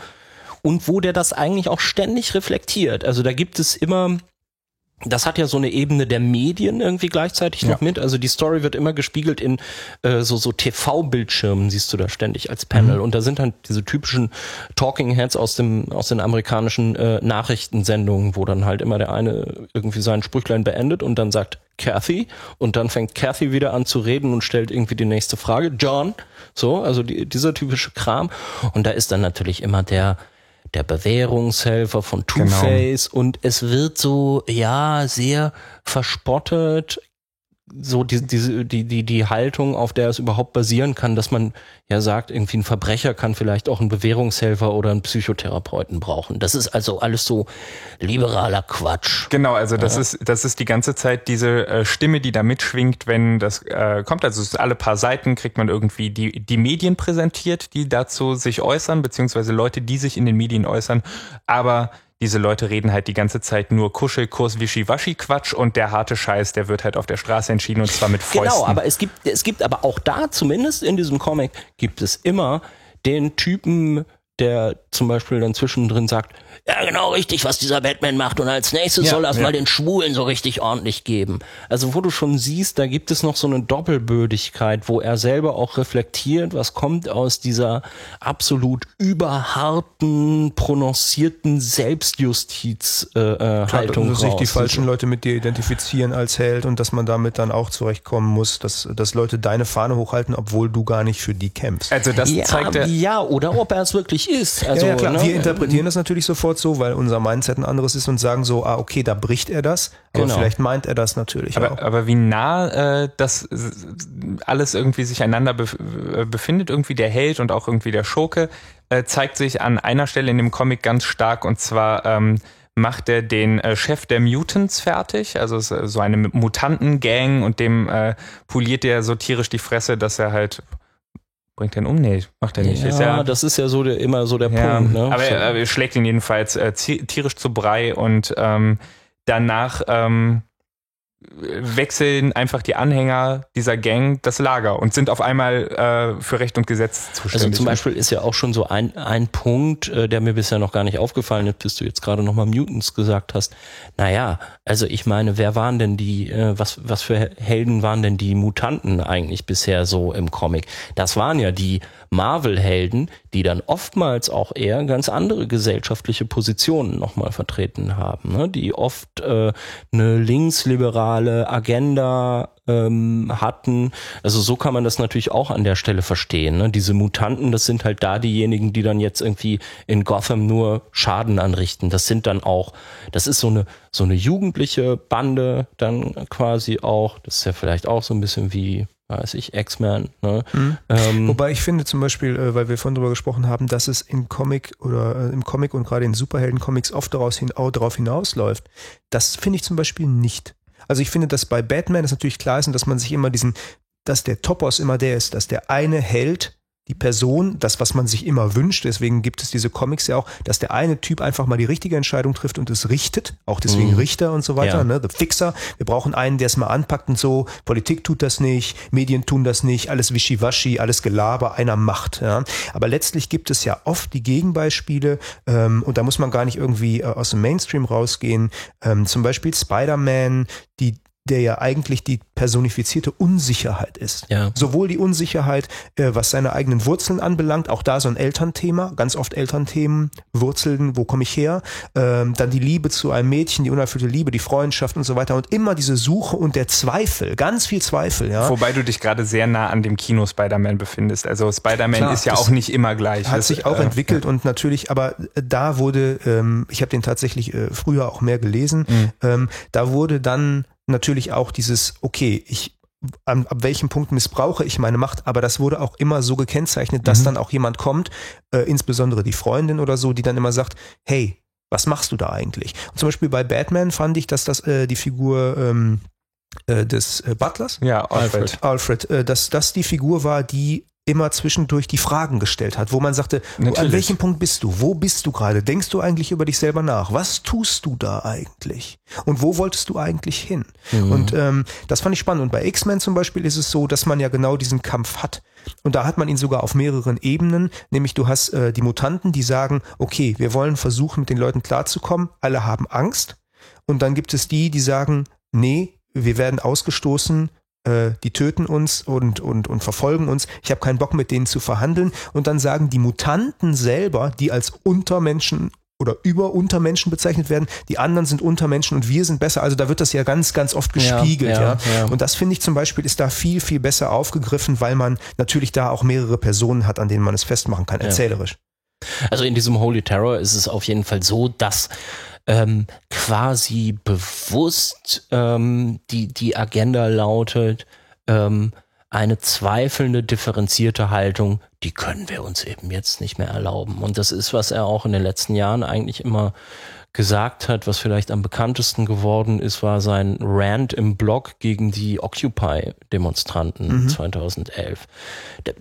und wo der das eigentlich auch ständig reflektiert. Also da gibt es immer das hat ja so eine Ebene der Medien irgendwie gleichzeitig ja. noch mit. Also die Story wird immer gespiegelt in äh, so, so TV-Bildschirmen, siehst du da ständig als Panel. Mhm. Und da sind dann diese typischen Talking Heads aus dem aus den amerikanischen äh, Nachrichtensendungen, wo dann halt immer der eine irgendwie seinen Sprüchlein beendet und dann sagt Kathy und dann fängt Kathy wieder an zu reden und stellt irgendwie die nächste Frage. John, so, also die, dieser typische Kram. Und da ist dann natürlich immer der der Bewährungshelfer von Two-Face genau. und es wird so, ja, sehr verspottet, so die, die, die, die, die Haltung, auf der es überhaupt basieren kann, dass man ja sagt, irgendwie ein Verbrecher kann vielleicht auch einen Bewährungshelfer oder einen Psychotherapeuten brauchen. Das ist also alles so liberaler Quatsch. Genau, also das ja. ist das ist die ganze Zeit diese äh, Stimme, die da mitschwingt, wenn das äh, kommt. Also alle paar Seiten kriegt man irgendwie die die Medien präsentiert, die dazu sich äußern, beziehungsweise Leute, die sich in den Medien äußern. Aber diese Leute reden halt die ganze Zeit nur Kuschelkurs, Wischiwaschi-Quatsch und der harte Scheiß, der wird halt auf der Straße entschieden und zwar mit Fäusten. Genau, aber es gibt, es gibt aber auch da, zumindest in diesem Comic, gibt es immer den Typen, der zum Beispiel dann zwischendrin sagt, ja genau richtig, was dieser Batman macht und als nächstes ja, soll das ja. mal den Schwulen so richtig ordentlich geben. Also wo du schon siehst, da gibt es noch so eine Doppelbödigkeit, wo er selber auch reflektiert, was kommt aus dieser absolut überharten, prononcierten Selbstjustiz-Haltung äh, Klar, dass sich die falschen Leute mit dir identifizieren als Held und dass man damit dann auch zurechtkommen muss, dass, dass Leute deine Fahne hochhalten, obwohl du gar nicht für die kämpfst. Also das ja, zeigt er. Ja, oder ob er es wirklich ist. Also, ja, ja klar, ne? wir interpretieren das natürlich sofort sofort so, weil unser Mindset ein anderes ist und sagen so, ah, okay, da bricht er das, aber genau. vielleicht meint er das natürlich aber, auch. Aber wie nah äh, das alles irgendwie sich einander äh, befindet, irgendwie der Held und auch irgendwie der Schurke, äh, zeigt sich an einer Stelle in dem Comic ganz stark und zwar ähm, macht er den äh, Chef der Mutants fertig, also so eine Mutantengang und dem äh, poliert er so tierisch die Fresse, dass er halt Bringt den um? Nee, macht er nicht. Ja, ist ja das ist ja so der, immer so der ja, Punkt. Ne? Aber er, er, schlägt ihn jedenfalls äh, tierisch zu Brei und ähm, danach ähm, wechseln einfach die Anhänger dieser Gang das Lager und sind auf einmal äh, für Recht und Gesetz zuständig. Also zum Beispiel ist ja auch schon so ein, ein Punkt, äh, der mir bisher noch gar nicht aufgefallen ist, bis du jetzt gerade nochmal Mutants gesagt hast. Naja, also ich meine, wer waren denn die, äh, was, was für Helden waren denn die Mutanten eigentlich bisher so im Comic? Das waren ja die Marvel-Helden, die dann oftmals auch eher ganz andere gesellschaftliche Positionen nochmal vertreten haben, ne? die oft äh, eine linksliberale Agenda ähm, hatten. Also so kann man das natürlich auch an der Stelle verstehen. Ne? Diese Mutanten, das sind halt da diejenigen, die dann jetzt irgendwie in Gotham nur Schaden anrichten. Das sind dann auch, das ist so eine so eine jugendliche Bande dann quasi auch. Das ist ja vielleicht auch so ein bisschen wie weiß ich, X-Men. Ne? Mhm. Ähm, Wobei ich finde zum Beispiel, äh, weil wir vorhin darüber gesprochen haben, dass es im Comic oder äh, im Comic und gerade in Superhelden-Comics oft daraus hin, auch darauf hinausläuft. Das finde ich zum Beispiel nicht. Also ich finde, dass bei Batman es natürlich klar ist dass man sich immer diesen, dass der Topos immer der ist, dass der eine Held die Person, das, was man sich immer wünscht, deswegen gibt es diese Comics ja auch, dass der eine Typ einfach mal die richtige Entscheidung trifft und es richtet, auch deswegen mhm. Richter und so weiter, ja. ne, The Fixer. Wir brauchen einen, der es mal anpackt und so. Politik tut das nicht, Medien tun das nicht, alles Wischiwaschi, alles Gelaber, einer macht. Ja. Aber letztlich gibt es ja oft die Gegenbeispiele ähm, und da muss man gar nicht irgendwie äh, aus dem Mainstream rausgehen. Ähm, zum Beispiel Spider-Man, die der ja eigentlich die personifizierte Unsicherheit ist. Ja. Sowohl die Unsicherheit, äh, was seine eigenen Wurzeln anbelangt, auch da so ein Elternthema, ganz oft Elternthemen, Wurzeln, wo komme ich her? Ähm, dann die Liebe zu einem Mädchen, die unerfüllte Liebe, die Freundschaft und so weiter und immer diese Suche und der Zweifel, ganz viel Zweifel. Ja. Wobei du dich gerade sehr nah an dem Kino Spider-Man befindest. Also Spider-Man ist ja auch nicht immer gleich. Hat das, sich auch äh, entwickelt ja. und natürlich, aber da wurde, ähm, ich habe den tatsächlich äh, früher auch mehr gelesen, mhm. ähm, da wurde dann natürlich auch dieses, okay, ich an, ab welchem Punkt missbrauche ich meine Macht, aber das wurde auch immer so gekennzeichnet, dass mhm. dann auch jemand kommt, äh, insbesondere die Freundin oder so, die dann immer sagt, hey, was machst du da eigentlich? Und zum Beispiel bei Batman fand ich, dass das äh, die Figur ähm, äh, des äh, Butlers, ja, Alfred, Alfred, äh, dass das die Figur war, die immer zwischendurch die Fragen gestellt hat, wo man sagte, Natürlich. an welchem Punkt bist du? Wo bist du gerade? Denkst du eigentlich über dich selber nach? Was tust du da eigentlich? Und wo wolltest du eigentlich hin? Mhm. Und ähm, das fand ich spannend. Und bei X-Men zum Beispiel ist es so, dass man ja genau diesen Kampf hat. Und da hat man ihn sogar auf mehreren Ebenen, nämlich du hast äh, die Mutanten, die sagen, okay, wir wollen versuchen, mit den Leuten klarzukommen, alle haben Angst. Und dann gibt es die, die sagen, nee, wir werden ausgestoßen, äh, die töten uns und, und, und verfolgen uns. Ich habe keinen Bock mit denen zu verhandeln. Und dann sagen die Mutanten selber, die als Untermenschen oder über Untermenschen bezeichnet werden, die anderen sind Untermenschen und wir sind besser. Also da wird das ja ganz, ganz oft gespiegelt, ja. Ja, ja. ja. Und das finde ich zum Beispiel ist da viel, viel besser aufgegriffen, weil man natürlich da auch mehrere Personen hat, an denen man es festmachen kann, erzählerisch. Also in diesem Holy Terror ist es auf jeden Fall so, dass ähm, quasi bewusst ähm, die, die Agenda lautet, ähm, eine zweifelnde, differenzierte Haltung, die können wir uns eben jetzt nicht mehr erlauben. Und das ist, was er auch in den letzten Jahren eigentlich immer gesagt hat, was vielleicht am bekanntesten geworden ist, war sein Rant im Blog gegen die Occupy-Demonstranten 2011. Der,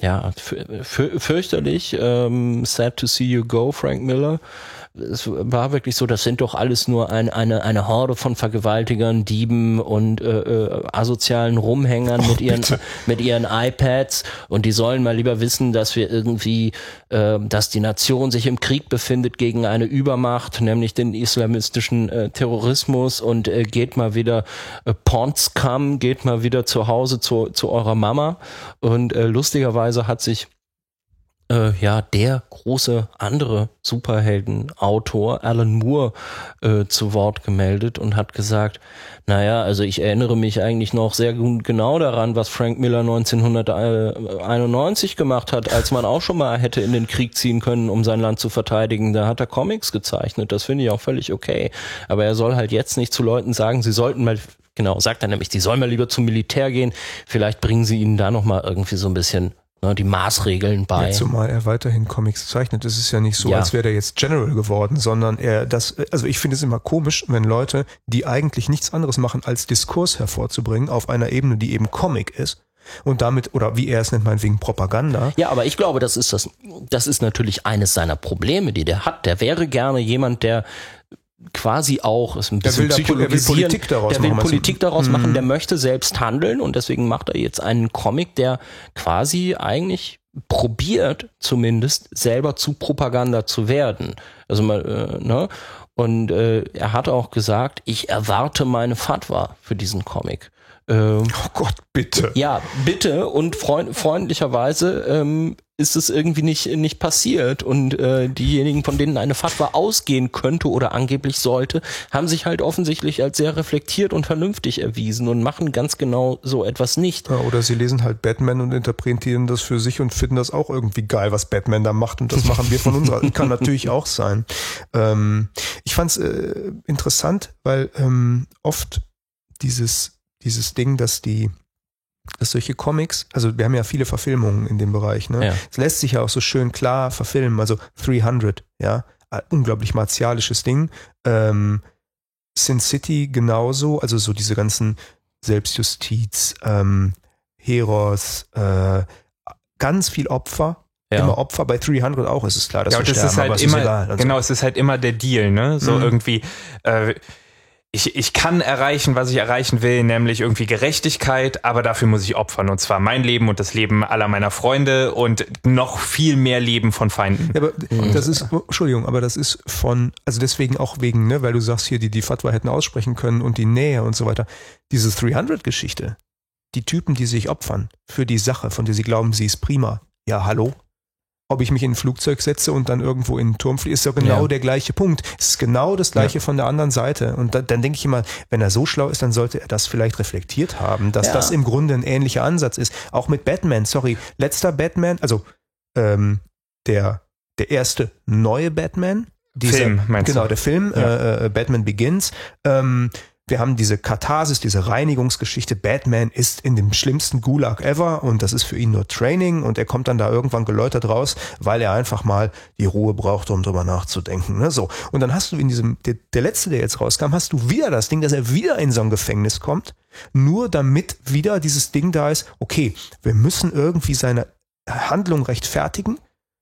ja, für, für, fürchterlich. Ähm, sad to see you go, Frank Miller. Es war wirklich so, das sind doch alles nur ein, eine, eine Horde von Vergewaltigern, Dieben und äh, äh, asozialen Rumhängern mit ihren mit ihren iPads. Und die sollen mal lieber wissen, dass wir irgendwie, äh, dass die Nation sich im Krieg befindet gegen eine Übermacht, nämlich den islamistischen äh, Terrorismus. Und äh, geht mal wieder äh, Pornscam, geht mal wieder zu Hause zu, zu eurer Mama. Und äh, lustigerweise hat sich äh, ja der große andere Superheldenautor Alan Moore äh, zu Wort gemeldet und hat gesagt, naja, also ich erinnere mich eigentlich noch sehr genau daran, was Frank Miller 1991 gemacht hat, als man auch schon mal hätte in den Krieg ziehen können, um sein Land zu verteidigen. Da hat er Comics gezeichnet, das finde ich auch völlig okay. Aber er soll halt jetzt nicht zu Leuten sagen, sie sollten mal Genau, sagt er nämlich, die sollen mal lieber zum Militär gehen. Vielleicht bringen sie ihnen da nochmal irgendwie so ein bisschen ne, die Maßregeln bei. Ja, zumal er weiterhin Comics zeichnet. Es ist ja nicht so, Ja. als wäre der jetzt General geworden, sondern er das, also ich finde es immer komisch, wenn Leute, die eigentlich nichts anderes machen, als Diskurs hervorzubringen, auf einer Ebene, die eben Comic ist, und damit, oder wie er es nennt, meinetwegen Propaganda. Ja, aber ich glaube, das ist das, das ist natürlich eines seiner Probleme, die der hat. Der wäre gerne jemand, der quasi auch ist ein bisschen will da- er will. Politik daraus der will machen? Politik daraus machen, der möchte selbst handeln und deswegen macht er jetzt einen Comic, der quasi eigentlich probiert, zumindest selber zu Propaganda zu werden. Also mal, äh, ne? Und äh, er hat auch gesagt, ich erwarte meine Fatwa für diesen Comic. Ähm, Oh Gott, bitte. ja, bitte und freund, freundlicherweise ähm, ist es irgendwie nicht, nicht passiert und äh, diejenigen, von denen eine Fatwa ausgehen könnte oder angeblich sollte, haben sich halt offensichtlich als sehr reflektiert und vernünftig erwiesen und machen ganz genau so etwas nicht. Ja, Oder sie lesen halt Batman und interpretieren das für sich und finden das auch irgendwie geil, was Batman da macht. Und das machen wir von unserer. Kann natürlich auch sein. Ähm, ich fand es äh, interessant, weil ähm, oft dieses, dieses Ding, dass die dass solche Comics, also wir haben ja viele Verfilmungen in dem Bereich, ne? Ja. Es lässt sich ja auch so schön klar verfilmen, also 300, ja, unglaublich martialisches Ding. Ähm, Sin City genauso, also so diese ganzen Selbstjustiz, ähm, Heros, äh, ganz viel Opfer. Ja. Immer Opfer bei 300 auch, ist es klar, dass Ja, wir das sterben, ist halt immer, ist egal. Also, genau, es ist halt immer der Deal, ne? So Mhm. irgendwie, äh, ich, ich kann erreichen, was ich erreichen will, nämlich irgendwie Gerechtigkeit, aber dafür muss ich opfern. Und zwar mein Leben und das Leben aller meiner Freunde und noch viel mehr Leben von Feinden. Ja, aber das ist, oh, Entschuldigung, aber das ist von, also deswegen auch wegen, ne, weil du sagst hier, die die Fatwa hätten aussprechen können und die Nähe und so weiter. Diese 300-Geschichte, die Typen, die sich opfern für die Sache, von der sie glauben, sie ist prima. Ja, hallo? Ob ich mich in ein Flugzeug setze und dann irgendwo in den Turm fliege, ist ja genau Ja. der gleiche Punkt. Es ist genau das gleiche von der anderen Seite. Und da, dann denke ich immer, wenn er so schlau ist, dann sollte er das vielleicht reflektiert haben, dass Ja. das im Grunde ein ähnlicher Ansatz ist. Auch mit Batman, sorry, letzter Batman, also ähm, der, der erste neue Batman. Film, meinst du? Genau, der Film, Ja. äh, äh, Batman Begins. Ähm, wir haben diese Katharsis, diese Reinigungsgeschichte. Batman ist in dem schlimmsten Gulag ever und das ist für ihn nur Training und er kommt dann da irgendwann geläutert raus, weil er einfach mal die Ruhe braucht, um drüber nachzudenken. Ne? So. Und dann hast du in diesem, der, der letzte, der jetzt rauskam, hast du wieder das Ding, dass er wieder in so ein Gefängnis kommt, nur damit wieder dieses Ding da ist, okay, wir müssen irgendwie seine Handlung rechtfertigen,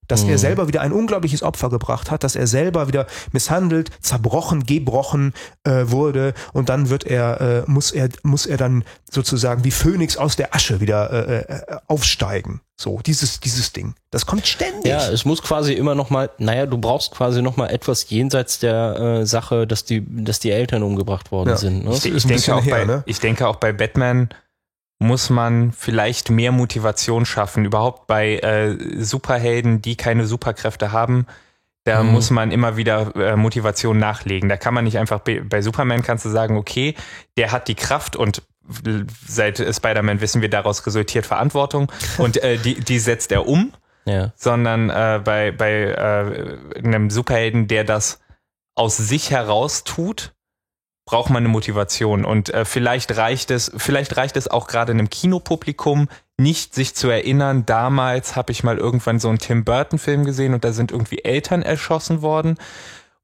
dass er selber wieder ein unglaubliches Opfer gebracht hat, dass er selber wieder misshandelt, zerbrochen, gebrochen äh, wurde und dann wird er, äh, muss er, muss er dann sozusagen wie Phönix aus der Asche wieder äh, äh, aufsteigen. So, dieses, dieses Ding. Das kommt ständig. Ja, es muss quasi immer noch mal, naja, du brauchst quasi noch mal etwas jenseits der äh, Sache, dass die, dass die Eltern umgebracht worden Ja. sind. Ne? Ich, ich, denke auch her, bei, ne? ich denke auch bei Batman muss man vielleicht mehr Motivation schaffen. Überhaupt bei äh, Superhelden, die keine Superkräfte haben, Da Mhm. muss man immer wieder äh, Motivation nachlegen. Da kann man nicht einfach bei, Superman kannst du sagen, okay, der hat die Kraft und seit Spider-Man wissen wir, daraus resultiert Verantwortung und äh, die, die setzt er um Ja. sondern äh, bei, bei äh, einem Superhelden, der das aus sich heraus tut, braucht man eine Motivation. Und äh, vielleicht reicht es, vielleicht reicht es auch gerade einem Kinopublikum, nicht sich zu erinnern, damals habe ich mal irgendwann so einen Tim Burton-Film gesehen und da sind irgendwie Eltern erschossen worden.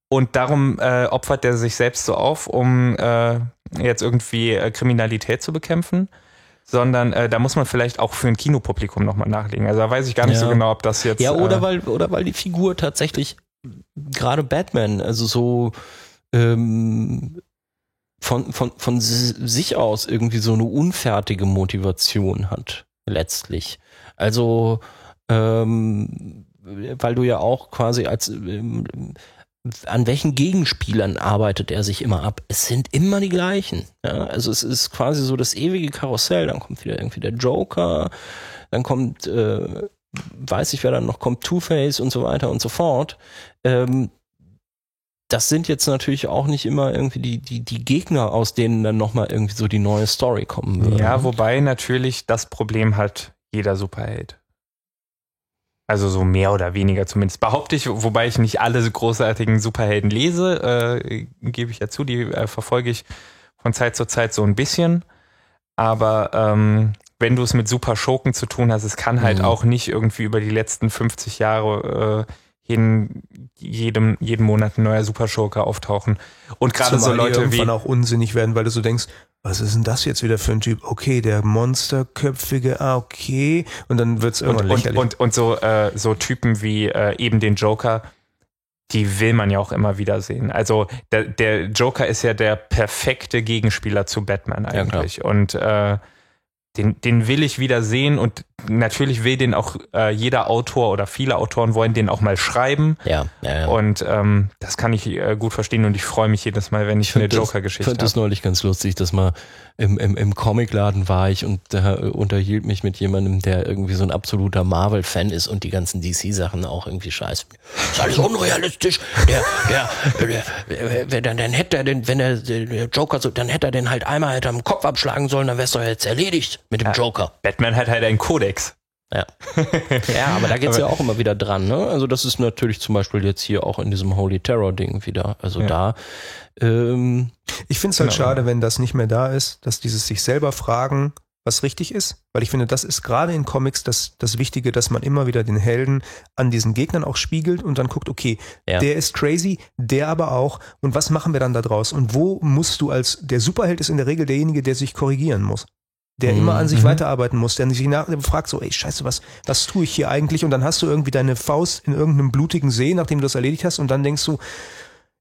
Und darum äh, opfert er sich selbst so auf, um äh, jetzt irgendwie äh, Kriminalität zu bekämpfen. Sondern äh, da muss man vielleicht auch für ein Kinopublikum nochmal nachlegen. Also da weiß ich gar nicht Ja. so genau, ob das jetzt. Ja, oder äh, weil, oder weil die Figur tatsächlich, gerade Batman, also so ähm, von, von, von si- sich aus irgendwie so eine unfertige Motivation hat, letztlich. Also, ähm, weil du ja auch quasi als ähm, an welchen Gegenspielern arbeitet er sich immer ab? Es sind immer die gleichen. Ja? Also es ist quasi so das ewige Karussell. Dann kommt wieder irgendwie der Joker, dann kommt, äh, weiß ich wer dann noch kommt, Two-Face und so weiter und so fort. Ähm, das sind jetzt natürlich auch nicht immer irgendwie die, die, die Gegner, aus denen dann nochmal irgendwie so die neue Story kommen würde. Ja, wobei natürlich das Problem hat jeder Superheld. Also so mehr oder weniger zumindest behaupte ich, wobei ich nicht alle so großartigen Superhelden lese, äh, gebe ich ja zu, die äh, verfolge ich von Zeit zu Zeit so ein bisschen. Aber ähm, wenn du es mit Super Schurken zu tun hast, es kann halt Mhm. auch nicht irgendwie über die letzten 50 Jahre äh, jeden, jedem, jeden Monat ein neuer Superschurke auftauchen. Und gerade so Leute wie. irgendwann auch unsinnig werden, weil du so denkst, was ist denn das jetzt wieder für ein Typ? Okay, der Monsterköpfige, ah, okay. Und dann wird's und, irgendwann und, lächerlich. und, und so, äh, so Typen wie äh, eben den Joker, die will man ja auch immer wieder sehen. Also der, der Joker ist ja der perfekte Gegenspieler zu Batman eigentlich. und äh, den, den will ich wieder sehen und natürlich will den auch äh, jeder Autor oder viele Autoren wollen den auch mal schreiben. Ja, ja, ja. Und ähm, das kann ich äh, gut verstehen und ich freue mich jedes Mal, wenn ich, eine find das- Joker-Geschichte fand das habe. neulich ganz lustig, dass mal im, im, im Comicladen war ich und da unterhielt mich mit jemandem, der irgendwie so ein absoluter Marvel-Fan ist und die ganzen DC-Sachen auch irgendwie scheiße. Das ist alles unrealistisch. Der, der, der, der, der dann hätte er den, wenn der, der Joker so, dann hätte er den halt einmal hätte er am Kopf abschlagen sollen, dann wär's doch jetzt erledigt mit dem Joker. Batman hat halt einen Kodex. Ja. ja, aber da geht's ja auch immer wieder dran, ne? Also das ist natürlich zum Beispiel jetzt hier auch in diesem Holy Terror Ding wieder. Also Ja. da, ähm, Ich finde es halt Genau. schade, wenn das nicht mehr da ist, dass dieses sich selber fragen, was richtig ist, weil ich finde, das ist gerade in Comics das, das Wichtige, dass man immer wieder den Helden an diesen Gegnern auch spiegelt und dann guckt, okay, Ja. der ist crazy, der aber auch und was machen wir dann da draus und wo musst du als, der Superheld ist in der Regel derjenige, der sich korrigieren muss. Der Mhm. immer an sich Mhm. weiterarbeiten muss, der sich nach, der fragt so, ey, scheiße, was, was tue ich hier eigentlich? Und dann hast du irgendwie deine Faust in irgendeinem blutigen See, nachdem du das erledigt hast, und dann denkst du,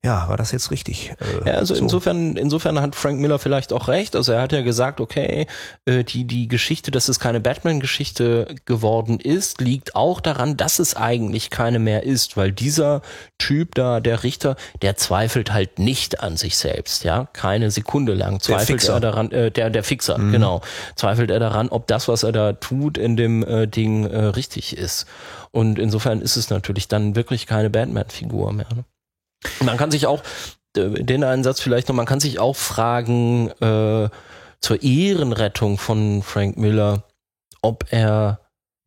ja, war das jetzt richtig? Äh, Ja, also so. insofern, insofern hat Frank Miller vielleicht auch recht. Also er hat ja gesagt, okay, äh, die, die Geschichte, dass es keine Batman-Geschichte geworden ist, liegt auch daran, dass es eigentlich keine mehr ist, weil dieser Typ da, der Richter, der zweifelt halt nicht an sich selbst, ja, keine Sekunde lang zweifelt er daran, äh, der, der Fixer, genau, zweifelt er daran, ob das, was er da tut, in dem äh, Ding äh, richtig ist. Und insofern ist es natürlich dann wirklich keine Batman-Figur mehr. Ne? Man kann sich auch, äh, den einen Satz vielleicht noch, man kann sich auch fragen, äh, zur Ehrenrettung von Frank Miller, ob er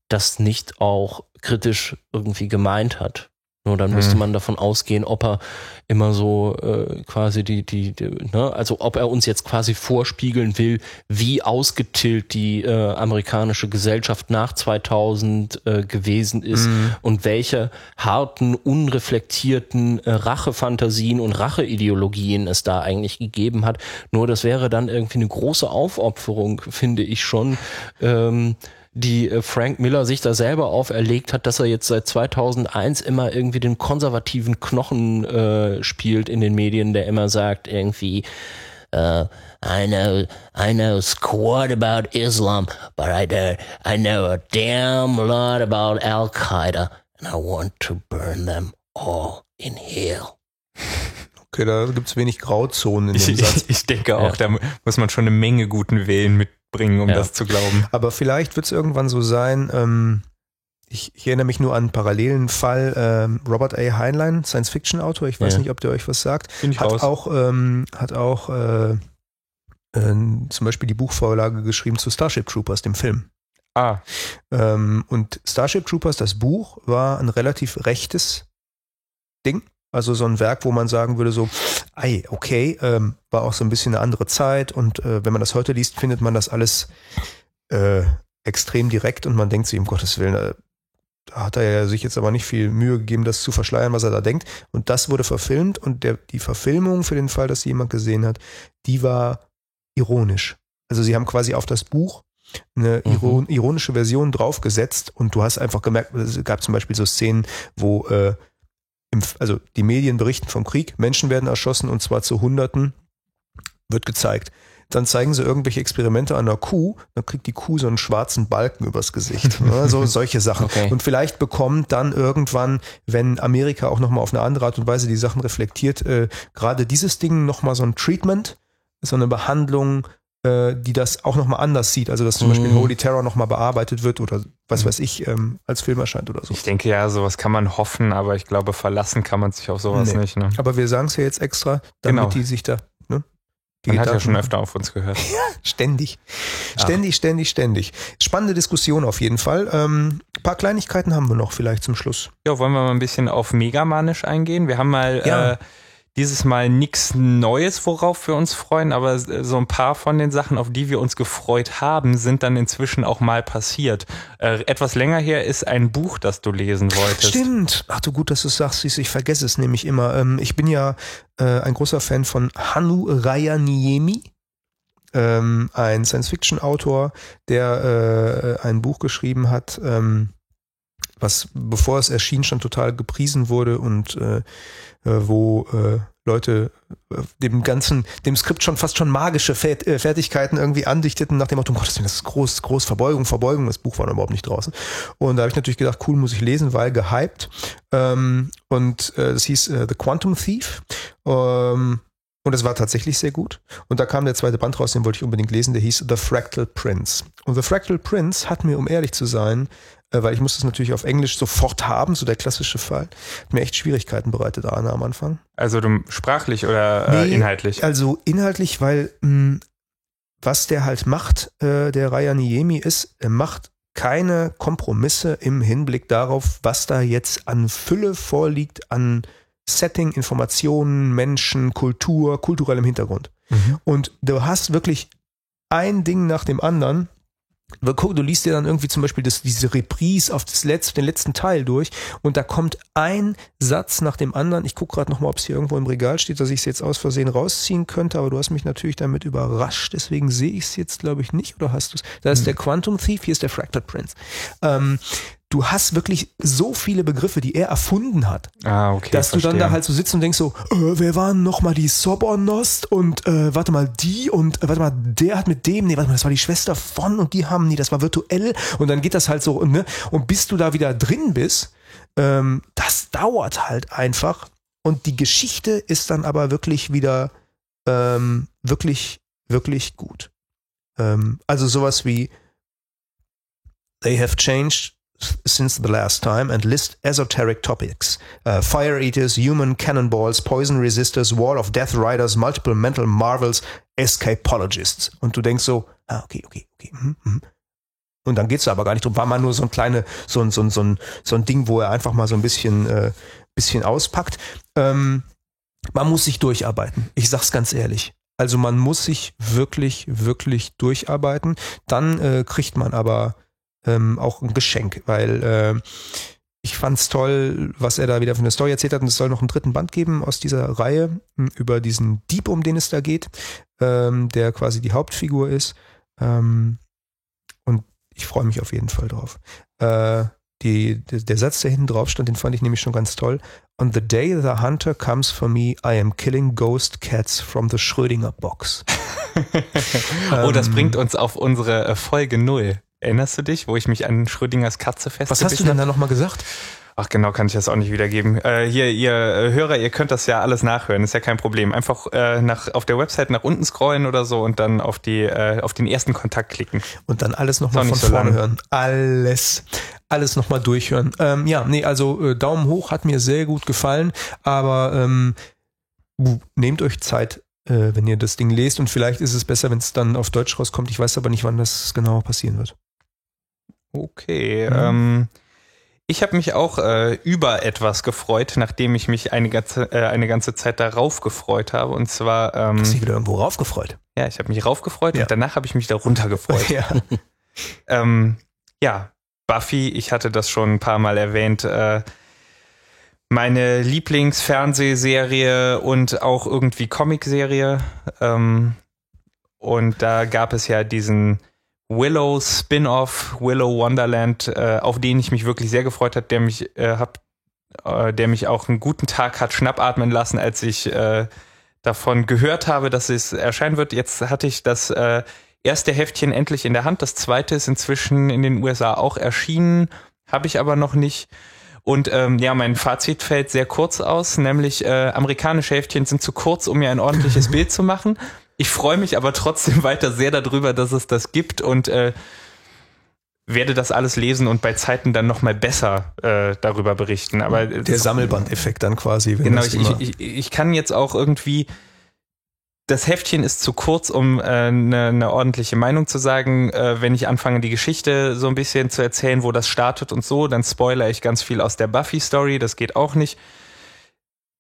das nicht auch kritisch irgendwie gemeint hat. Nur dann müsste Hm. man davon ausgehen, ob er immer so äh, quasi die, die, die, ne, also ob er uns jetzt quasi vorspiegeln will, wie ausgetillt die äh, amerikanische Gesellschaft nach 2000 äh, gewesen ist und welche harten, unreflektierten äh, Rachefantasien und Racheideologien es da eigentlich gegeben hat. Nur das wäre dann irgendwie eine große Aufopferung, finde ich schon. Ähm, die äh, Frank Miller sich da selber auferlegt hat, dass er jetzt seit 2001 immer irgendwie den konservativen Knochen äh, spielt in den Medien, der immer sagt irgendwie, uh, I know, I know squat about Islam, but I, don't, I know a damn lot about Al Qaeda, and I want to burn them all in hell. Okay, da gibt's wenig Grauzonen in Ich, dem Satz. ich, ich denke auch, da muss man schon eine Menge guten Willen mitbringen, um Ja. das zu glauben. Aber vielleicht wird's irgendwann so sein, ähm, ich, ich, erinnere mich nur an einen parallelen Fall, ähm, Robert A. Heinlein, Science-Fiction-Autor, ich weiß Ja. nicht, ob der euch was sagt, hat raus. auch, ähm, hat auch äh, äh, zum Beispiel die Buchvorlage geschrieben zu Starship Troopers, dem Film. Ah, Ähm, und Starship Troopers, das Buch, war ein relativ rechtes Ding. Also so ein Werk, wo man sagen würde, so, ei, okay, ähm, war auch so ein bisschen eine andere Zeit und äh, wenn man das heute liest, findet man das alles äh, extrem direkt und man denkt sich, um Gottes Willen, äh, da hat er ja sich jetzt aber nicht viel Mühe gegeben, das zu verschleiern, was er da denkt. Und das wurde verfilmt und der, die Verfilmung für den Fall, dass sie jemand gesehen hat, die war ironisch. Also sie haben quasi auf das Buch eine Mhm. iron ironische Version draufgesetzt und du hast einfach gemerkt, es gab zum Beispiel so Szenen, wo äh, im, also die Medien berichten vom Krieg, Menschen werden erschossen und zwar zu Hunderten, wird gezeigt. Dann zeigen sie irgendwelche Experimente an einer Kuh, dann kriegt die Kuh so einen schwarzen Balken übers Gesicht. Ne? So solche Sachen. Okay. Und vielleicht bekommt dann irgendwann, wenn Amerika auch nochmal auf eine andere Art und Weise die Sachen reflektiert, äh, gerade dieses Ding nochmal so ein Treatment, so eine Behandlung, die das auch nochmal anders sieht. Also dass zum Beispiel Mhm. Holy Terror nochmal bearbeitet wird oder was weiß ich, ähm, als Film erscheint oder so. ich denke ja, sowas kann man hoffen, aber ich glaube, verlassen kann man sich auf sowas Nee. nicht. Ne? Aber wir sagen es ja jetzt extra, damit Genau. die sich da, ne? Die Man hat ja schon öfter auf uns gehört. Ständig. Ständig, ständig, ständig. Spannende Diskussion auf jeden Fall. Ähm, paar Kleinigkeiten haben wir noch vielleicht zum Schluss. Ja, wollen wir mal ein bisschen auf Megamanisch eingehen? Wir haben mal Ja. äh, dieses Mal nichts Neues, worauf wir uns freuen, aber äh, so ein paar von den Sachen, auf die wir uns gefreut haben, sind dann inzwischen auch mal passiert. Äh, etwas länger her ist ein Buch, das du lesen wolltest. Stimmt. Ach du gut, dass du es sagst, ich vergesse es nämlich immer. Ähm, ich bin ja äh, ein großer Fan von Hanu Rayaniemi. Ähm, ein Science-Fiction-Autor, der äh, ein Buch geschrieben hat, ähm, was bevor es erschien schon total gepriesen wurde und äh, äh, wo äh, Leute äh, dem ganzen, dem Skript schon fast schon magische äh, Fertigkeiten irgendwie andichteten, nach dem Motto, Gottes Willen, das ist groß, groß, Verbeugung, Verbeugung. Das Buch war noch überhaupt nicht draußen. Und da habe ich natürlich gedacht, cool, muss ich lesen, weil gehypt. Ähm, und äh, das hieß äh, The Quantum Thief. Ähm, und es war tatsächlich sehr gut. Und da kam der zweite Band raus, den wollte ich unbedingt lesen, der hieß The Fractal Prince. Und The Fractal Prince hat mir, um ehrlich zu sein, äh, weil ich musste es natürlich auf Englisch sofort haben, so der klassische Fall, hat mir echt Schwierigkeiten bereitet, Arne, am Anfang. Also du sprachlich oder äh, Nee, inhaltlich? Also inhaltlich, weil mh, was der halt macht, äh, der Raya Niemi ist, er macht keine Kompromisse im Hinblick darauf, was da jetzt an Fülle vorliegt, an Setting, Informationen, Menschen, Kultur, kulturellem Hintergrund. Mhm. Und du hast wirklich ein Ding nach dem anderen. Du liest dir dann irgendwie zum Beispiel das, diese Reprise auf das letzte, den letzten Teil durch und da kommt ein Satz nach dem anderen. Ich gucke gerade nochmal, ob es hier irgendwo im Regal steht, dass ich es jetzt aus Versehen rausziehen könnte, aber du hast mich natürlich damit überrascht, deswegen sehe ich es jetzt, glaube ich, nicht. Oder hast du es? Da ist der Quantum Thief, hier ist der Fractal Prince. Ähm, du hast wirklich so viele Begriffe, die er erfunden hat Ah, okay. dass du dann verstehe. da halt so sitzt und denkst so, äh, wer waren noch mal die Sobornost und äh, warte mal die und äh, warte mal der hat mit dem, nee, warte mal, das war die Schwester von und die haben, nee, das war virtuell und dann geht das halt so, ne? Und bis du da wieder drin bist, ähm, das dauert halt einfach und die Geschichte ist dann aber wirklich wieder ähm, wirklich, wirklich gut. Ähm, also sowas wie They have changed since the last time and list esoteric topics. Uh, fire eaters, human cannonballs, poison resistors, wall of death riders, multiple mental marvels, escapologists. Und du denkst so, ah, okay, okay, okay. mhm, mhm. Und dann geht's da aber gar nicht drum. War mal nur so ein kleine, so ein, so ein, so ein, so ein Ding, wo er einfach mal so ein bisschen, äh, bisschen auspackt. Ähm, man muss sich durcharbeiten. Ich sag's ganz ehrlich. Also man muss sich wirklich, wirklich durcharbeiten. Dann äh, kriegt man aber ähm, auch ein Geschenk, weil äh, ich fand's toll, was er da wieder für eine Story erzählt hat. Und es soll noch einen dritten Band geben aus dieser Reihe m, über diesen Dieb, um den es da geht, ähm, der quasi die Hauptfigur ist. Ähm, und ich freue mich auf jeden Fall drauf. Äh, die, der, Satz, der hinten drauf stand, den fand ich nämlich schon ganz toll. On the day the hunter comes for me, I am killing ghost cats from the Schrödinger box. oh, das Ähm, bringt uns auf unsere äh, Folge null. Erinnerst du dich, wo ich mich an Schrödingers Katze Was festgebissen hast du denn da nochmal gesagt? Ach genau, kann ich das auch nicht wiedergeben. Äh, hier, ihr äh, Hörer, ihr könnt das ja alles nachhören, ist ja kein Problem. Einfach äh, nach, auf der Website nach unten scrollen oder so und dann auf, die, äh, auf den ersten Kontakt klicken. Und dann alles nochmal von so vorne lang. hören. Alles. Alles nochmal durchhören. Ähm, ja, nee, also äh, Daumen hoch hat mir sehr gut gefallen, aber ähm, uh, nehmt euch Zeit, äh, wenn ihr das Ding lest und vielleicht ist es besser, wenn es dann auf Deutsch rauskommt. Ich weiß aber nicht, wann das genau passieren wird. Okay. Mhm. Ähm, ich habe mich auch äh, über etwas gefreut, nachdem ich mich eine ganze, äh, eine ganze Zeit darauf gefreut habe. Und zwar, ähm, Hast du dich wieder irgendwo raufgefreut? ja, ich habe mich raufgefreut Ja. und danach habe ich mich darunter gefreut. Ja. Ähm, ja, Buffy, ich hatte das schon ein paar Mal erwähnt, äh, meine Lieblingsfernsehserie und auch irgendwie Comicserie. Ähm, und da gab es ja diesen Willow Spin-off, Willow Wonderland, äh, auf den ich mich wirklich sehr gefreut habe, der mich äh, hab, äh, der mich auch einen guten Tag hat schnappatmen lassen, als ich äh, davon gehört habe, dass es erscheinen wird. Jetzt hatte ich das äh, erste Heftchen endlich in der Hand. Das zweite ist inzwischen in den USA auch erschienen, habe ich aber noch nicht. Und ähm, ja, mein Fazit fällt sehr kurz aus, nämlich äh, amerikanische Heftchen sind zu kurz, um mir ein ordentliches Bild zu machen. Ich freue mich aber trotzdem weiter sehr darüber, dass es das gibt und äh, werde das alles lesen und bei Zeiten dann nochmal besser äh, darüber berichten. Aber Der Sammelbandeffekt dann quasi. Genau, ich, ich, ich, kann jetzt auch irgendwie. Das Heftchen ist zu kurz, um eine äh, ne ne ordentliche Meinung zu sagen. Äh, wenn ich anfange, die Geschichte so ein bisschen zu erzählen, wo das startet und so, dann spoilere ich ganz viel aus der Buffy-Story. Das geht auch nicht.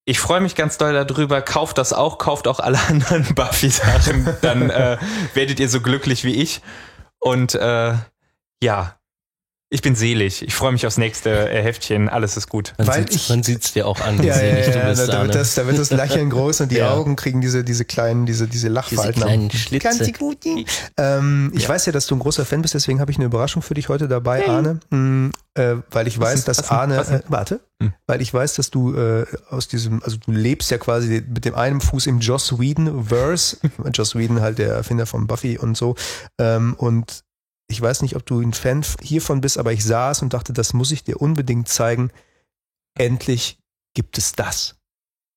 Ich freue mich ganz doll darüber. Kauft das auch, kauft auch alle anderen Buffy-Sachen. Dann äh, werdet ihr so glücklich wie ich. Und äh, ja, ich bin selig. Ich freue mich aufs nächste äh, Heftchen. Alles ist gut. Man man sieht's dir auch an, wie Ja, selig ja, du ja, bist, da, da, wird das, da wird das Lächeln groß und die Ja. Augen kriegen diese, diese kleinen, diese, diese Lachfalten. Diese kleinen Schlitze. Ganz gut. Ähm, ich weiß ja, dass du ein großer Fan bist, deswegen habe ich eine Überraschung für dich heute dabei, Arne. Mm, äh, weil ich weiß, denn- dass was Arne, was äh, warte, Hm. weil ich weiß, dass du äh, aus diesem, also du lebst ja quasi mit dem einen Fuß im Joss Whedon-Verse. Joss Whedon halt der Erfinder von Buffy und so. Ähm, und ich weiß nicht, ob du ein Fan hiervon bist, aber ich saß und dachte, das muss ich dir unbedingt zeigen. Endlich gibt es das.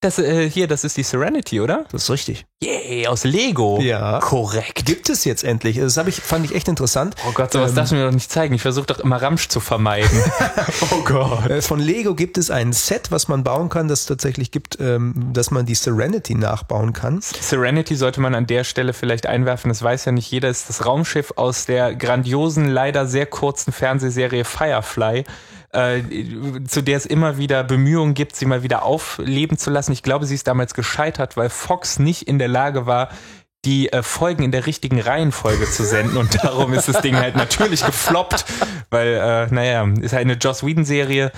Das äh, hier, das ist die Serenity, oder? Das ist richtig. Yay, aus Lego. Ja. Korrekt. Gibt es jetzt endlich. Das hab ich, fand ich echt interessant. Oh Gott, sowas Ähm, darfst du mir doch nicht zeigen. Ich versuche doch immer Ramsch zu vermeiden. oh Gott. Äh, Von Lego gibt es ein Set, was man bauen kann, das tatsächlich gibt, ähm, dass man die Serenity nachbauen kann. Serenity sollte man an der Stelle vielleicht einwerfen. Das weiß ja nicht jeder. Ist das Raumschiff aus der grandiosen, leider sehr kurzen Fernsehserie Firefly, äh, zu der es immer wieder Bemühungen gibt, sie mal wieder aufleben zu lassen. Ich glaube, sie ist damals gescheitert, weil Fox nicht in der Lage war, die äh, Folgen in der richtigen Reihenfolge zu senden und darum ist das Ding halt natürlich gefloppt, weil, äh, naja, ist halt eine Joss Whedon-Serie,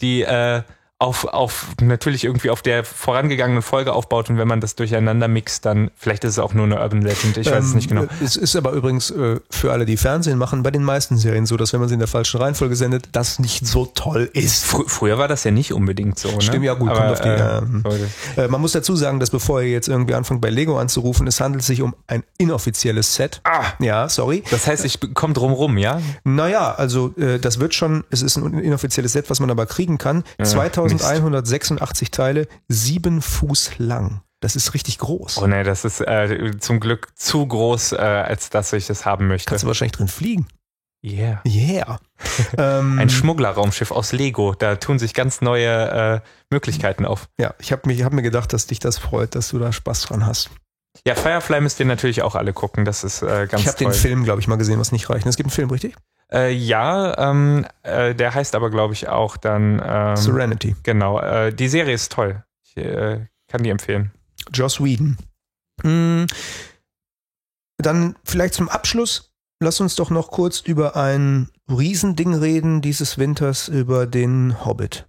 die äh, auf, auf natürlich irgendwie auf der vorangegangenen Folge aufbaut und wenn man das durcheinander mixt, dann vielleicht ist es auch nur eine Urban Legend. Ich weiß es Ähm, nicht genau. äh, Es ist aber übrigens äh, für alle, die Fernsehen machen, bei den meisten Serien so, dass wenn man sie in der falschen Reihenfolge sendet, das nicht so toll ist. Fr früher war das ja nicht unbedingt so. Ne? Stimmt, ja, gut, kommt auf die, ähm, Leute. Äh, man muss dazu sagen, dass bevor ihr jetzt irgendwie anfangt bei Lego anzurufen, es handelt sich um ein inoffizielles Set. Ah. Ja, sorry. das heißt, ich komme drum rum, ja? Naja, also äh, das wird schon, es ist ein inoffizielles Set, was man aber kriegen kann. 2186 Teile, sieben Fuß lang. Das ist richtig groß. Oh ne, das ist äh, zum Glück zu groß, äh, als dass ich das haben möchte. Kannst du wahrscheinlich drin fliegen. Yeah. Yeah. ähm, Ein Schmugglerraumschiff aus Lego. Da tun sich ganz neue äh, Möglichkeiten auf. ja, ich habe hab mir gedacht, dass dich das freut, dass du da Spaß dran hast. Ja, Firefly müsst ihr natürlich auch alle gucken. Das ist äh, ganz ich habe den. Film, glaube ich, mal gesehen, was nicht reicht. Es gibt einen Film, richtig? Äh, ja, ähm, äh, der heißt aber, glaube ich, auch dann. Ähm, Serenity. genau. Äh, die Serie ist toll. Ich äh, kann die empfehlen. Joss Whedon. Mm, Dann vielleicht zum Abschluss, lass uns doch noch kurz über ein Riesending reden dieses Winters, über den Hobbit.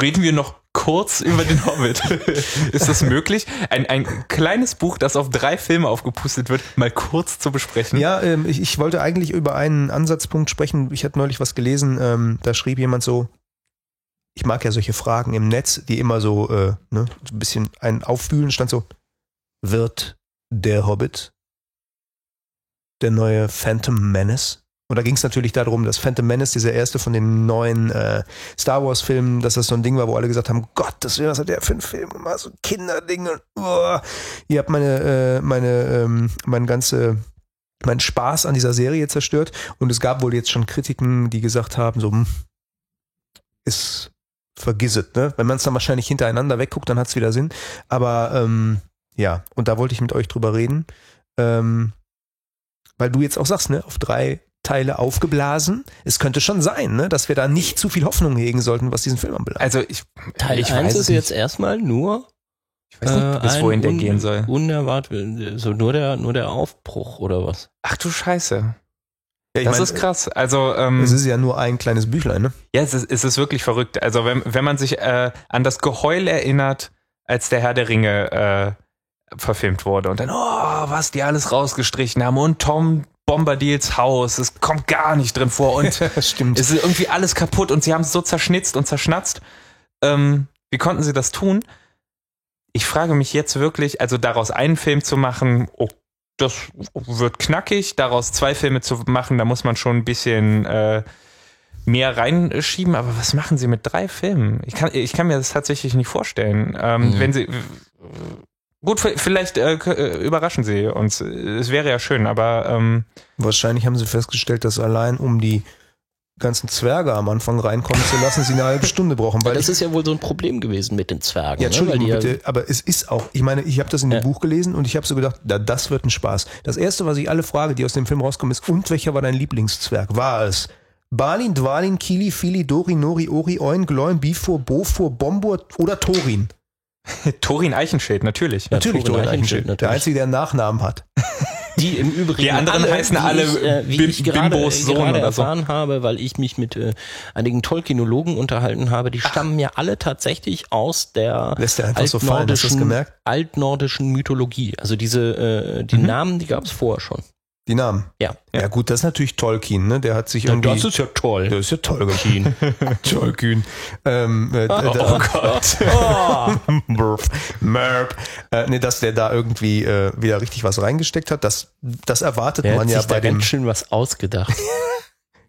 Reden wir noch kurz über den Hobbit. ist das möglich? Ein, ein kleines Buch, das auf drei Filme aufgepustet wird, mal kurz zu besprechen. Ja, ähm, ich, ich wollte eigentlich über einen Ansatzpunkt sprechen. Ich hatte neulich was gelesen, ähm, da schrieb jemand so, ich mag ja solche Fragen im Netz, die immer so, äh, ne, so ein bisschen einen auffühlen, stand so, wird der Hobbit der neue Phantom Menace? Und da ging es natürlich darum, dass Phantom Menace, dieser erste von den neuen äh, Star Wars-Filmen, dass das so ein Ding war, wo alle gesagt haben, Gott, das was hat der für ein Film gemacht, so ein Kinderding. Und, oh. Ihr habt meine, äh, meine, ähm, mein ganze mein Spaß an dieser Serie zerstört. Und es gab wohl jetzt schon Kritiken, die gesagt haben, so, hm, ist vergiss es, ne? Wenn man es dann wahrscheinlich hintereinander wegguckt, dann hat es wieder Sinn. Aber ähm, ja, und da wollte ich mit euch drüber reden. Ähm, weil du jetzt auch sagst, ne, auf drei Teile aufgeblasen. Es könnte schon sein, ne, dass wir da nicht zu viel Hoffnung hegen sollten, was diesen Film anbelangt. Also ich, Teil ich 1 weiß ist es nicht. jetzt erstmal nur Ich weiß nicht, bis äh, wohin ein der gehen soll. Unerwartet, so nur der, nur der Aufbruch oder was? Ach du Scheiße. Ja, ich das mein, ist krass. Also ähm, Es ist ja nur ein kleines Büchlein, ne? Ja, es ist, es ist wirklich verrückt. Also wenn, wenn man sich äh, an das Geheul erinnert, als der Herr der Ringe äh, verfilmt wurde und dann, oh, was die alles rausgestrichen haben und Tom Bombadils Haus, es kommt gar nicht drin vor und es ist irgendwie alles kaputt und sie haben es so zerschnitzt und zerschnatzt. Ähm, wie konnten sie das tun? Ich frage mich jetzt wirklich, also daraus einen Film zu machen, oh, das wird knackig, daraus zwei Filme zu machen, da muss man schon ein bisschen äh, mehr reinschieben, aber was machen sie mit drei Filmen? Ich kann, ich kann mir das tatsächlich nicht vorstellen. Ähm, Mhm. Wenn sie gut, vielleicht äh, äh, überraschen sie uns. Es wäre ja schön, aber ähm, Wahrscheinlich haben sie festgestellt, dass allein um die ganzen Zwerge am Anfang reinkommen zu lassen, sie eine halbe Stunde brauchen. Weil Weil das ist ja wohl so ein Problem gewesen mit den Zwergen. Ja, ne? Weil Entschuldigung ja, bitte, aber es ist auch, ich meine, ich habe das in dem Ja. Buch gelesen und ich habe so gedacht, da, das wird ein Spaß. Das erste, was ich alle frage, die aus dem Film rauskommen, ist, und welcher war dein Lieblingszwerg? War es Balin, Dwalin, Kili, Fili, Dori, Nori, Ori, Oin, Gloin, Bifur, Bofur, Bombur oder Thorin? Torin Eichenschild, natürlich. Natürlich Thorin Thorin Eichenschild, Eichenschild, der natürlich. Einzige, der einen Nachnamen hat. Die im Übrigen Die anderen heißen wie alle ich, äh, wie Bim- ich gerade, Bimbos Sohn gerade oder so. erfahren habe, weil ich mich mit äh, einigen Tolkienologen unterhalten habe, die stammen ja alle tatsächlich aus der Lässt einfach so fallen, hast gemerkt? altnordischen Mythologie. Also diese äh, die Namen, die gab es vorher schon. Die Namen. Ja. Ja, gut, das ist natürlich Tolkien, ne? Der hat sich irgendwie. ja toll. das ist ja Tolkien. Tolkien. Ähm, äh, Oh, da- Gott. Merp. Merp. Äh, nee, dass der da irgendwie äh, wieder richtig was reingesteckt hat, das, das erwartet Der man hat ja sich da bei dem. ganz schön was ausgedacht.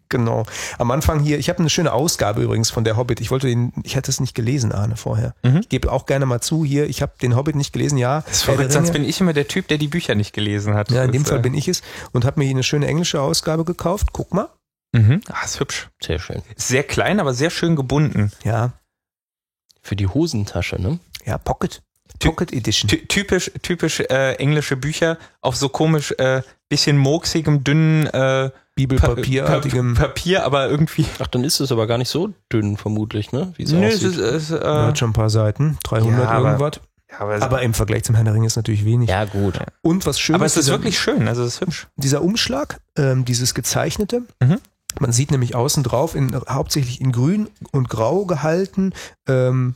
Genau. Am Anfang hier, ich habe eine schöne Ausgabe übrigens von der Hobbit. Ich wollte den, ich hatte es nicht gelesen, Arne, vorher. Mhm. Ich gebe auch gerne mal zu hier, ich habe den Hobbit nicht gelesen, ja. Das ist verrückt, sonst bin ich immer der Typ, der die Bücher nicht gelesen hat. ja, in dem Das, Fall äh, bin ich es und habe mir hier eine schöne englische Ausgabe gekauft. Guck mal. Mhm. Ah, ist hübsch. Sehr schön. Ist sehr klein, aber sehr schön gebunden. Ja, Für die Hosentasche, ne? ja, Pocket. Pocket Edition. Ty typisch typisch äh, englische Bücher auf so komisch äh, bisschen murksigem, dünnen äh, Bibelpapierartigem. Pa- Papier, aber irgendwie. Ach, dann ist es aber gar nicht so dünn, vermutlich, ne? Wie es Nö, es ist, es, äh, hat schon ein paar Seiten, 300 Ja, aber- irgendwas. ja, aber, Aber im Vergleich zum Herrn der Ringe ist natürlich wenig. ja, gut. Und was schön aber es ist dieser- wirklich schön, also es ist hübsch. dieser Umschlag, ähm, dieses gezeichnete, Mhm. man sieht nämlich außen drauf, in, hauptsächlich in grün und grau gehalten, ähm,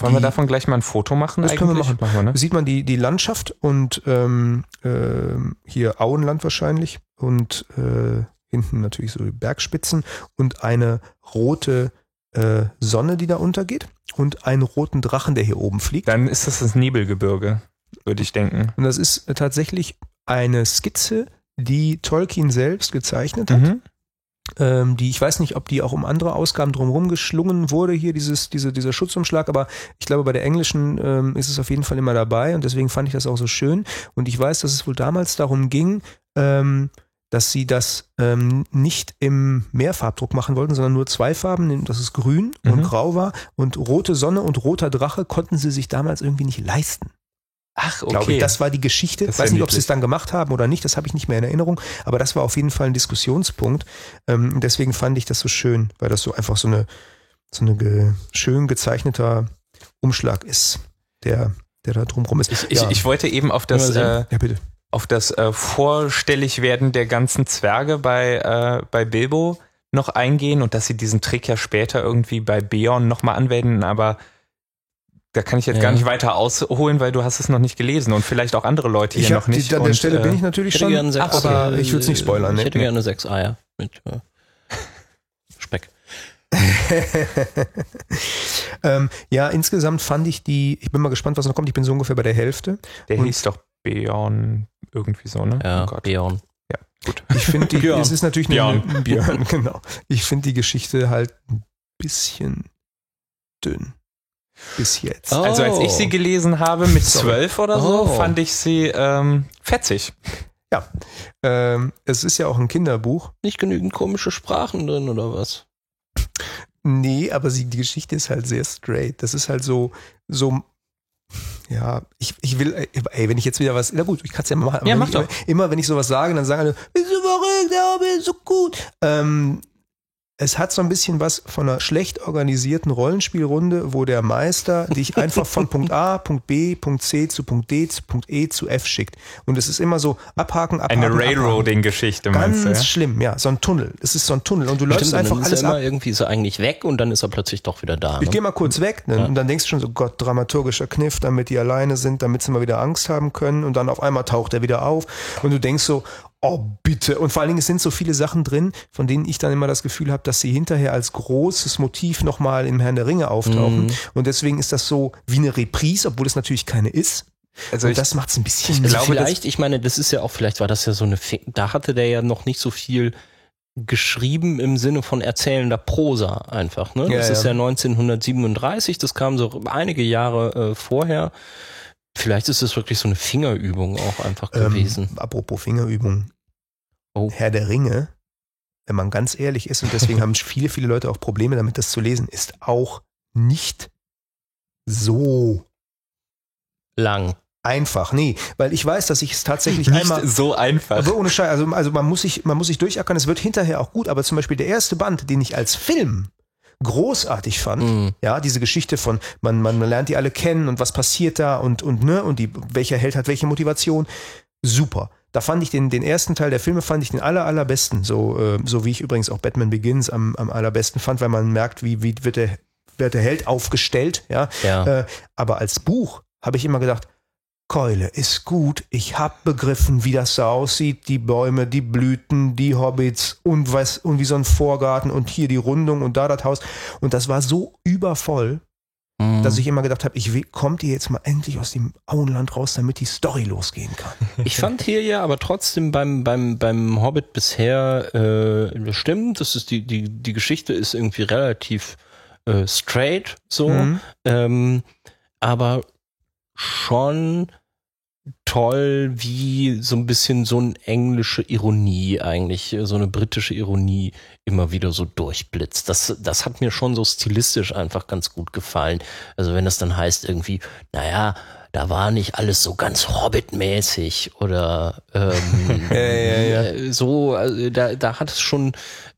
Wollen wir Die- davon gleich mal ein Foto machen? Das können wir eigentlich? machen. machen wir, ne? sieht man die, die Landschaft und ähm, ähm, hier Auenland wahrscheinlich und äh, hinten natürlich so Bergspitzen und eine rote äh, Sonne, die da untergeht und einen roten Drachen, der hier oben fliegt. Dann ist das das Nebelgebirge, würde ich denken. Und das ist äh, tatsächlich eine Skizze, die Tolkien selbst gezeichnet hat. Mhm. ähm, die, ich weiß nicht, ob die auch um andere Ausgaben drumherum geschlungen wurde, hier dieses, diese, dieser Schutzumschlag, aber ich glaube, bei der englischen ähm, ist es auf jeden Fall immer dabei und deswegen fand ich das auch so schön. Und ich weiß, dass es wohl damals darum ging, ähm, dass sie das ähm, nicht im Mehrfarbdruck machen wollten, sondern nur zwei Farben, dass es grün und Mhm. grau war und rote Sonne und roter Drache konnten sie sich damals irgendwie nicht leisten. Ach, okay. Glaube ich, das war die Geschichte. Ist weiß nicht, ob sie es dann gemacht haben oder nicht, das habe ich nicht mehr in Erinnerung, aber das war auf jeden Fall ein Diskussionspunkt. Ähm, deswegen fand ich das so schön, weil das so einfach so eine, so eine ge schön gezeichneter Umschlag ist, der, der da drumrum ist. ich, ich, ja. ich wollte eben auf das, äh, ja, bitte. Auf das äh, Vorstelligwerden der ganzen Zwerge bei, äh, bei Bilbo noch eingehen und dass sie diesen Trick ja später irgendwie bei Beorn nochmal anwenden, aber da kann ich jetzt Ja. gar nicht weiter ausholen, weil du hast es noch nicht gelesen und vielleicht auch andere Leute hier Ich noch die, nicht. an der Stelle äh, bin ich natürlich schon, gerne sechs, aber äh, ich will es nicht spoilern. Ich Ne? hätte gerne sechs Eier mit äh, Speck. ähm, ja, insgesamt fand ich die, ich bin mal gespannt, was noch kommt, ich bin so ungefähr bei der Hälfte. Der und- hieß doch Beorn irgendwie so, ne? Ja, Oh Gott. Beorn. Ich finde die, Björn. es ist natürlich Björn. eine Björn, genau. Ich finde die Geschichte halt ein bisschen dünn. Bis jetzt. Oh. Also als ich sie gelesen habe mit zwölf oder so, Oh. fand ich sie ähm, fetzig. Ja. Ähm, es ist ja auch ein Kinderbuch. Nicht genügend komische Sprachen drin oder was? Nee, aber sie, die Geschichte ist halt sehr straight. Das ist halt so, so, ja, ich, ich will, ey, wenn ich jetzt wieder was, na gut, ich kann es ja mal machen. Ja, mach doch. Immer wenn ich sowas sage, dann sagen alle, bist du verrückt, der Hobby ist so gut. Ähm, es hat so ein bisschen was von einer schlecht organisierten Rollenspielrunde, wo der Meister dich einfach von Punkt A, Punkt B, Punkt C zu Punkt D zu Punkt E zu F schickt. Und es ist immer so abhaken, abhaken. Eine. Railroading-Geschichte, Ganz meinst du? Ja? schlimm, ja, so ein Tunnel. Es ist so ein Tunnel und du läufst Stimmt, und einfach dann ist alles er ab. immer irgendwie er eigentlich weg und dann ist er plötzlich doch wieder da. Ich Ne? gehe mal kurz weg ne? und dann denkst du schon so, Gott, dramaturgischer Kniff, damit die alleine sind, damit sie mal wieder Angst haben können und dann auf einmal taucht er wieder auf und du denkst so, oh bitte. Und vor allen Dingen es sind so viele Sachen drin, von denen ich dann immer das Gefühl habe, dass sie hinterher als großes Motiv nochmal im Herrn der Ringe auftauchen. Und deswegen ist das so wie eine Reprise, obwohl es natürlich keine ist. Also ich- das macht es ein bisschen Also glaube, vielleicht, ich meine, das ist ja auch, vielleicht war das ja so eine, da hatte der ja noch nicht so viel geschrieben im Sinne von erzählender Prosa einfach. Ne? Ja, das ist ja. ja 1937, das kam so einige Jahre äh, vorher. Vielleicht ist es wirklich so eine Fingerübung auch einfach gewesen. Ähm, apropos Fingerübung. Oh. Herr der Ringe, wenn man ganz ehrlich ist, und deswegen haben viele, viele Leute auch Probleme damit, das zu lesen, ist auch nicht so Lang. einfach. Nee, weil ich weiß, dass ich es tatsächlich Nicht einmal. so einfach. Aber ohne Scheiß, also, also man muss sich, man muss sich durchackern, es wird hinterher auch gut, aber zum Beispiel der erste Band, den ich als Film großartig fand, Mhm. ja, diese Geschichte von, man, man lernt die alle kennen und was passiert da und, und, ne, und die, welcher Held hat welche Motivation. Super. Da fand ich den, den ersten Teil der Filme fand ich den aller, allerbesten. So, äh, so wie ich übrigens auch Batman Begins am, am allerbesten fand, weil man merkt, wie, wie wird der, wird der Held aufgestellt, ja. Ja. Äh, aber als Buch habe ich immer gedacht, Keule ist gut. Ich habe begriffen, wie das so aussieht. Die Bäume, die Blüten, die Hobbits und was und wie so ein Vorgarten und hier die Rundung und da das Haus. Und das war so übervoll, Mhm. dass ich immer gedacht habe, ich will, kommt ihr jetzt mal endlich aus dem Auenland raus, damit die Story losgehen kann. Ich fand hier ja aber trotzdem beim, beim, beim Hobbit bisher äh, stimmt. Das ist die, die, die Geschichte ist irgendwie relativ äh, straight so. Mhm. Ähm, aber schon toll, wie so ein bisschen so eine englische Ironie eigentlich, so eine britische Ironie immer wieder so durchblitzt. Das, das hat mir schon so stilistisch einfach ganz gut gefallen. Also wenn das dann heißt irgendwie, naja, da war nicht alles so ganz Hobbit-mäßig oder ähm, äh, so, also da, da hat es schon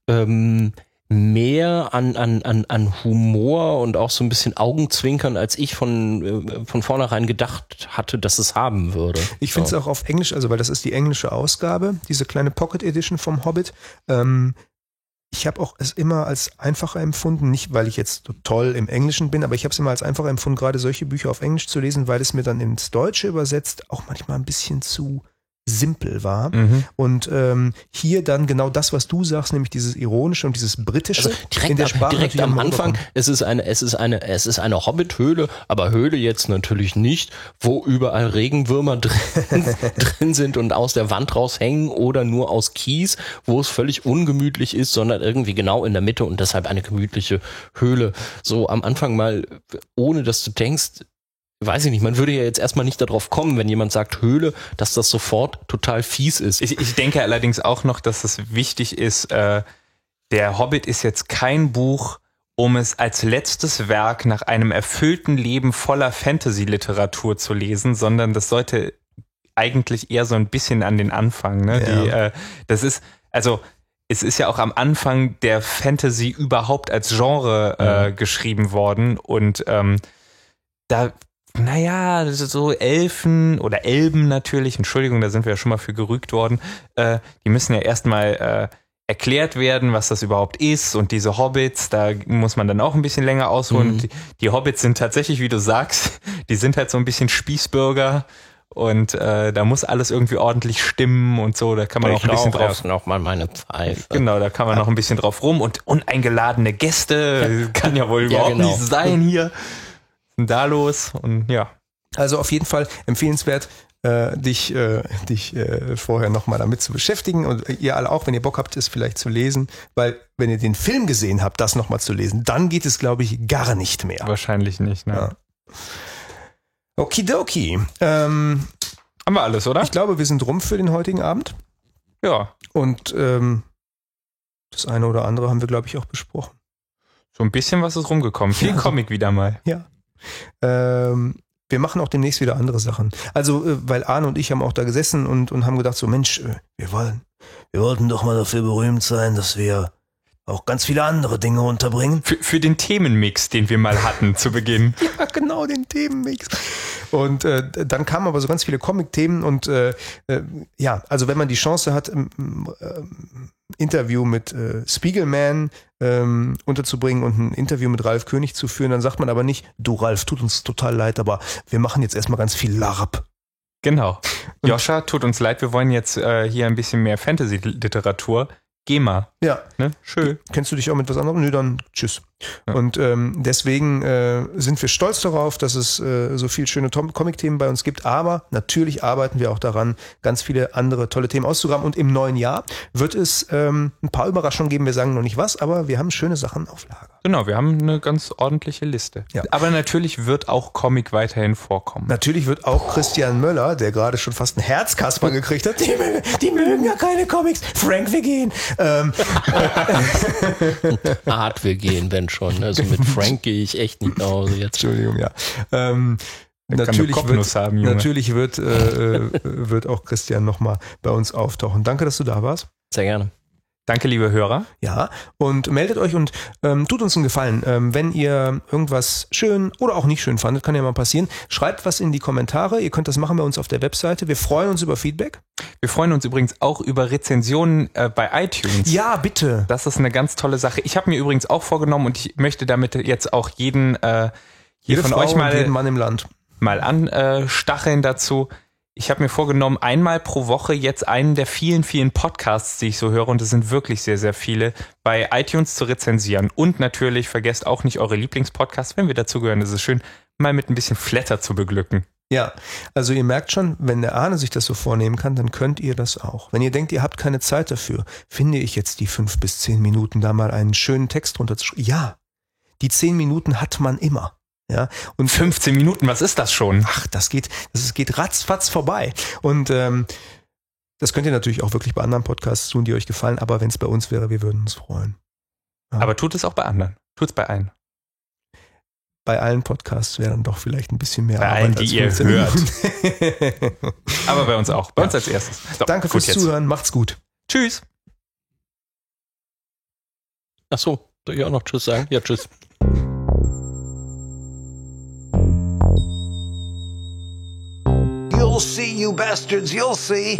ähm, mehr an, an, an, an Humor und auch so ein bisschen Augenzwinkern, als ich von, äh, von vornherein gedacht hatte, dass es haben würde. Ich finde es so. auch auf Englisch, also weil das ist die englische Ausgabe, diese kleine Pocket Edition vom Hobbit. Ähm, ich habe auch es immer als einfacher empfunden, nicht weil ich jetzt so toll im Englischen bin, aber ich habe es immer als einfacher empfunden, gerade solche Bücher auf Englisch zu lesen, weil es mir dann ins Deutsche übersetzt auch manchmal ein bisschen zu simpel war. Mhm. Und ähm, hier dann genau das, was du sagst, nämlich dieses Ironische und dieses Britische Also direkt, in der am- Sprache direkt am Anfang, es ist eine, es ist eine, es ist eine Hobbit-Höhle, aber Höhle jetzt natürlich nicht, wo überall Regenwürmer drin, drin sind und aus der Wand raushängen oder nur aus Kies, wo es völlig ungemütlich ist, sondern irgendwie genau in der Mitte und deshalb eine gemütliche Höhle. So am Anfang mal, ohne dass du denkst, weiß ich nicht, man würde ja jetzt erstmal nicht darauf kommen, wenn jemand sagt Höhle, dass das sofort total fies ist. Ich, ich denke allerdings auch noch, dass es wichtig ist, äh, der Hobbit ist jetzt kein Buch, um es als letztes Werk nach einem erfüllten Leben voller Fantasy-Literatur zu lesen, sondern das sollte eigentlich eher so ein bisschen an den Anfang. Ne? Ja. Die, äh, das ist, also es ist ja auch am Anfang der Fantasy überhaupt als Genre äh, geschrieben worden und ähm, da, naja, das ist so Elfen oder Elben natürlich, Entschuldigung, da sind wir ja schon mal für gerügt worden, äh, die müssen ja erstmal äh, erklärt werden, was das überhaupt ist und diese Hobbits, da muss man dann auch ein bisschen länger ausholen. Mhm. Die, die Hobbits sind tatsächlich, wie du sagst, die sind halt so ein bisschen Spießbürger und äh, da muss alles irgendwie ordentlich stimmen und so, da kann man auch ein bisschen drauf noch mal meine Pfeife. Genau, da kann man noch ein bisschen drauf rum und uneingeladene Gäste kann ja wohl Ja, überhaupt genau. nicht sein hier. Denn da los? Und ja. Also auf jeden Fall empfehlenswert. äh, dich, äh, dich äh, vorher nochmal damit zu beschäftigen und ihr alle auch, wenn ihr Bock habt, es vielleicht zu lesen, weil wenn ihr den Film gesehen habt, das nochmal zu lesen, dann geht es, glaube ich, gar nicht mehr. Wahrscheinlich nicht, ne? Ja. Okidoki. Ähm, Haben wir alles, oder? ich glaube, wir sind rum für den heutigen Abend ja. und ähm, das eine oder andere haben wir, glaube ich, auch besprochen. So ein bisschen was ist rumgekommen. Viel Ja. Comic wieder mal. Ja. Ähm, wir machen auch demnächst wieder andere Sachen. Also, äh, weil Arne und ich haben auch da gesessen und, und haben gedacht, so Mensch, äh, wir wollen, wir wollten doch mal dafür berühmt sein, dass wir auch ganz viele andere Dinge unterbringen. Für, für den Themenmix, den wir mal hatten zu Beginn. Ja, genau, den Themenmix. Und äh, dann kamen aber so ganz viele Comic-Themen und äh, äh, ja, also wenn man die Chance hat, im ähm, Interview mit äh, Spiegelman ähm, unterzubringen und ein Interview mit Ralf König zu führen, dann sagt man aber nicht, du Ralf, tut uns total leid, aber wir machen jetzt erstmal ganz viel LARP. Genau. Joscha, tut uns leid, wir wollen jetzt äh, hier ein bisschen mehr Fantasy-Literatur. Geh mal. Ja, Ne? Schön. Kennst du dich auch mit was anderem? Nö, dann tschüss. Ja. Und ähm, deswegen äh, sind wir stolz darauf, dass es äh, so viel schöne Comic-Themen bei uns gibt. Aber natürlich arbeiten wir auch daran, ganz viele andere tolle Themen auszugraben. Und im neuen Jahr wird es ähm, ein paar Überraschungen geben. Wir sagen noch nicht was, aber wir haben schöne Sachen auf Lager. Genau, wir haben eine ganz ordentliche Liste. Ja. Aber natürlich wird auch Comic weiterhin vorkommen. Natürlich wird auch Christian Möller, der gerade schon fast ein Herzkasper gekriegt hat, die, mögen- die mögen ja keine Comics. Frank, wir gehen. Ähm, Art wir gehen, wenn schon. Also mit Frank gehe ich echt nicht nach Hause jetzt. Entschuldigung, ja. Ähm, natürlich wird, haben, natürlich wird, äh, äh, wird auch Christian nochmal bei uns auftauchen. Danke, dass du da warst. Sehr gerne. Danke, liebe Hörer. Ja, und meldet euch und ähm, tut uns einen Gefallen. Ähm, wenn ihr irgendwas schön oder auch nicht schön fandet, kann ja mal passieren, schreibt was in die Kommentare. Ihr könnt das machen bei uns auf der Webseite. Wir freuen uns über Feedback. Wir freuen uns übrigens auch über Rezensionen äh, bei iTunes. Ja, bitte. Das ist eine ganz tolle Sache. Ich habe mir übrigens auch vorgenommen und ich möchte damit jetzt auch jeden äh, hier Jede von Frau euch mal, jeden Mann im Land. mal anstacheln dazu. Ich habe mir vorgenommen, einmal pro Woche jetzt einen der vielen, vielen Podcasts, die ich so höre, und es sind wirklich sehr, sehr viele, bei iTunes zu rezensieren. Und natürlich vergesst auch nicht eure Lieblingspodcasts, wenn wir dazugehören. Es ist schön, mal mit ein bisschen Flatter zu beglücken. Ja, also ihr merkt schon, wenn der Ahne sich das so vornehmen kann, dann könnt ihr das auch. Wenn ihr denkt, ihr habt keine Zeit dafür, finde ich jetzt die fünf bis zehn Minuten, da mal einen schönen Text runterzuschreiben. Ja, die zehn Minuten hat man immer. Ja, und 15 Minuten, was ist das schon? ach, das geht, das geht ratzfatz vorbei. Und ähm, das könnt ihr natürlich auch wirklich bei anderen Podcasts tun, die euch gefallen, aber wenn es bei uns wäre, wir würden uns freuen. Ja. Aber tut es auch bei anderen. Tut es bei allen. Bei allen Podcasts wäre dann doch vielleicht ein bisschen mehr Bei Arbeit allen, die als ihr 15 hört. Aber bei uns auch. Bei Ja. uns als erstes. So, Danke fürs jetzt. Zuhören, macht's gut. Tschüss. Ach so, soll ich auch noch Tschüss sagen? Ja, Tschüss. You'll see, you bastards, you'll see.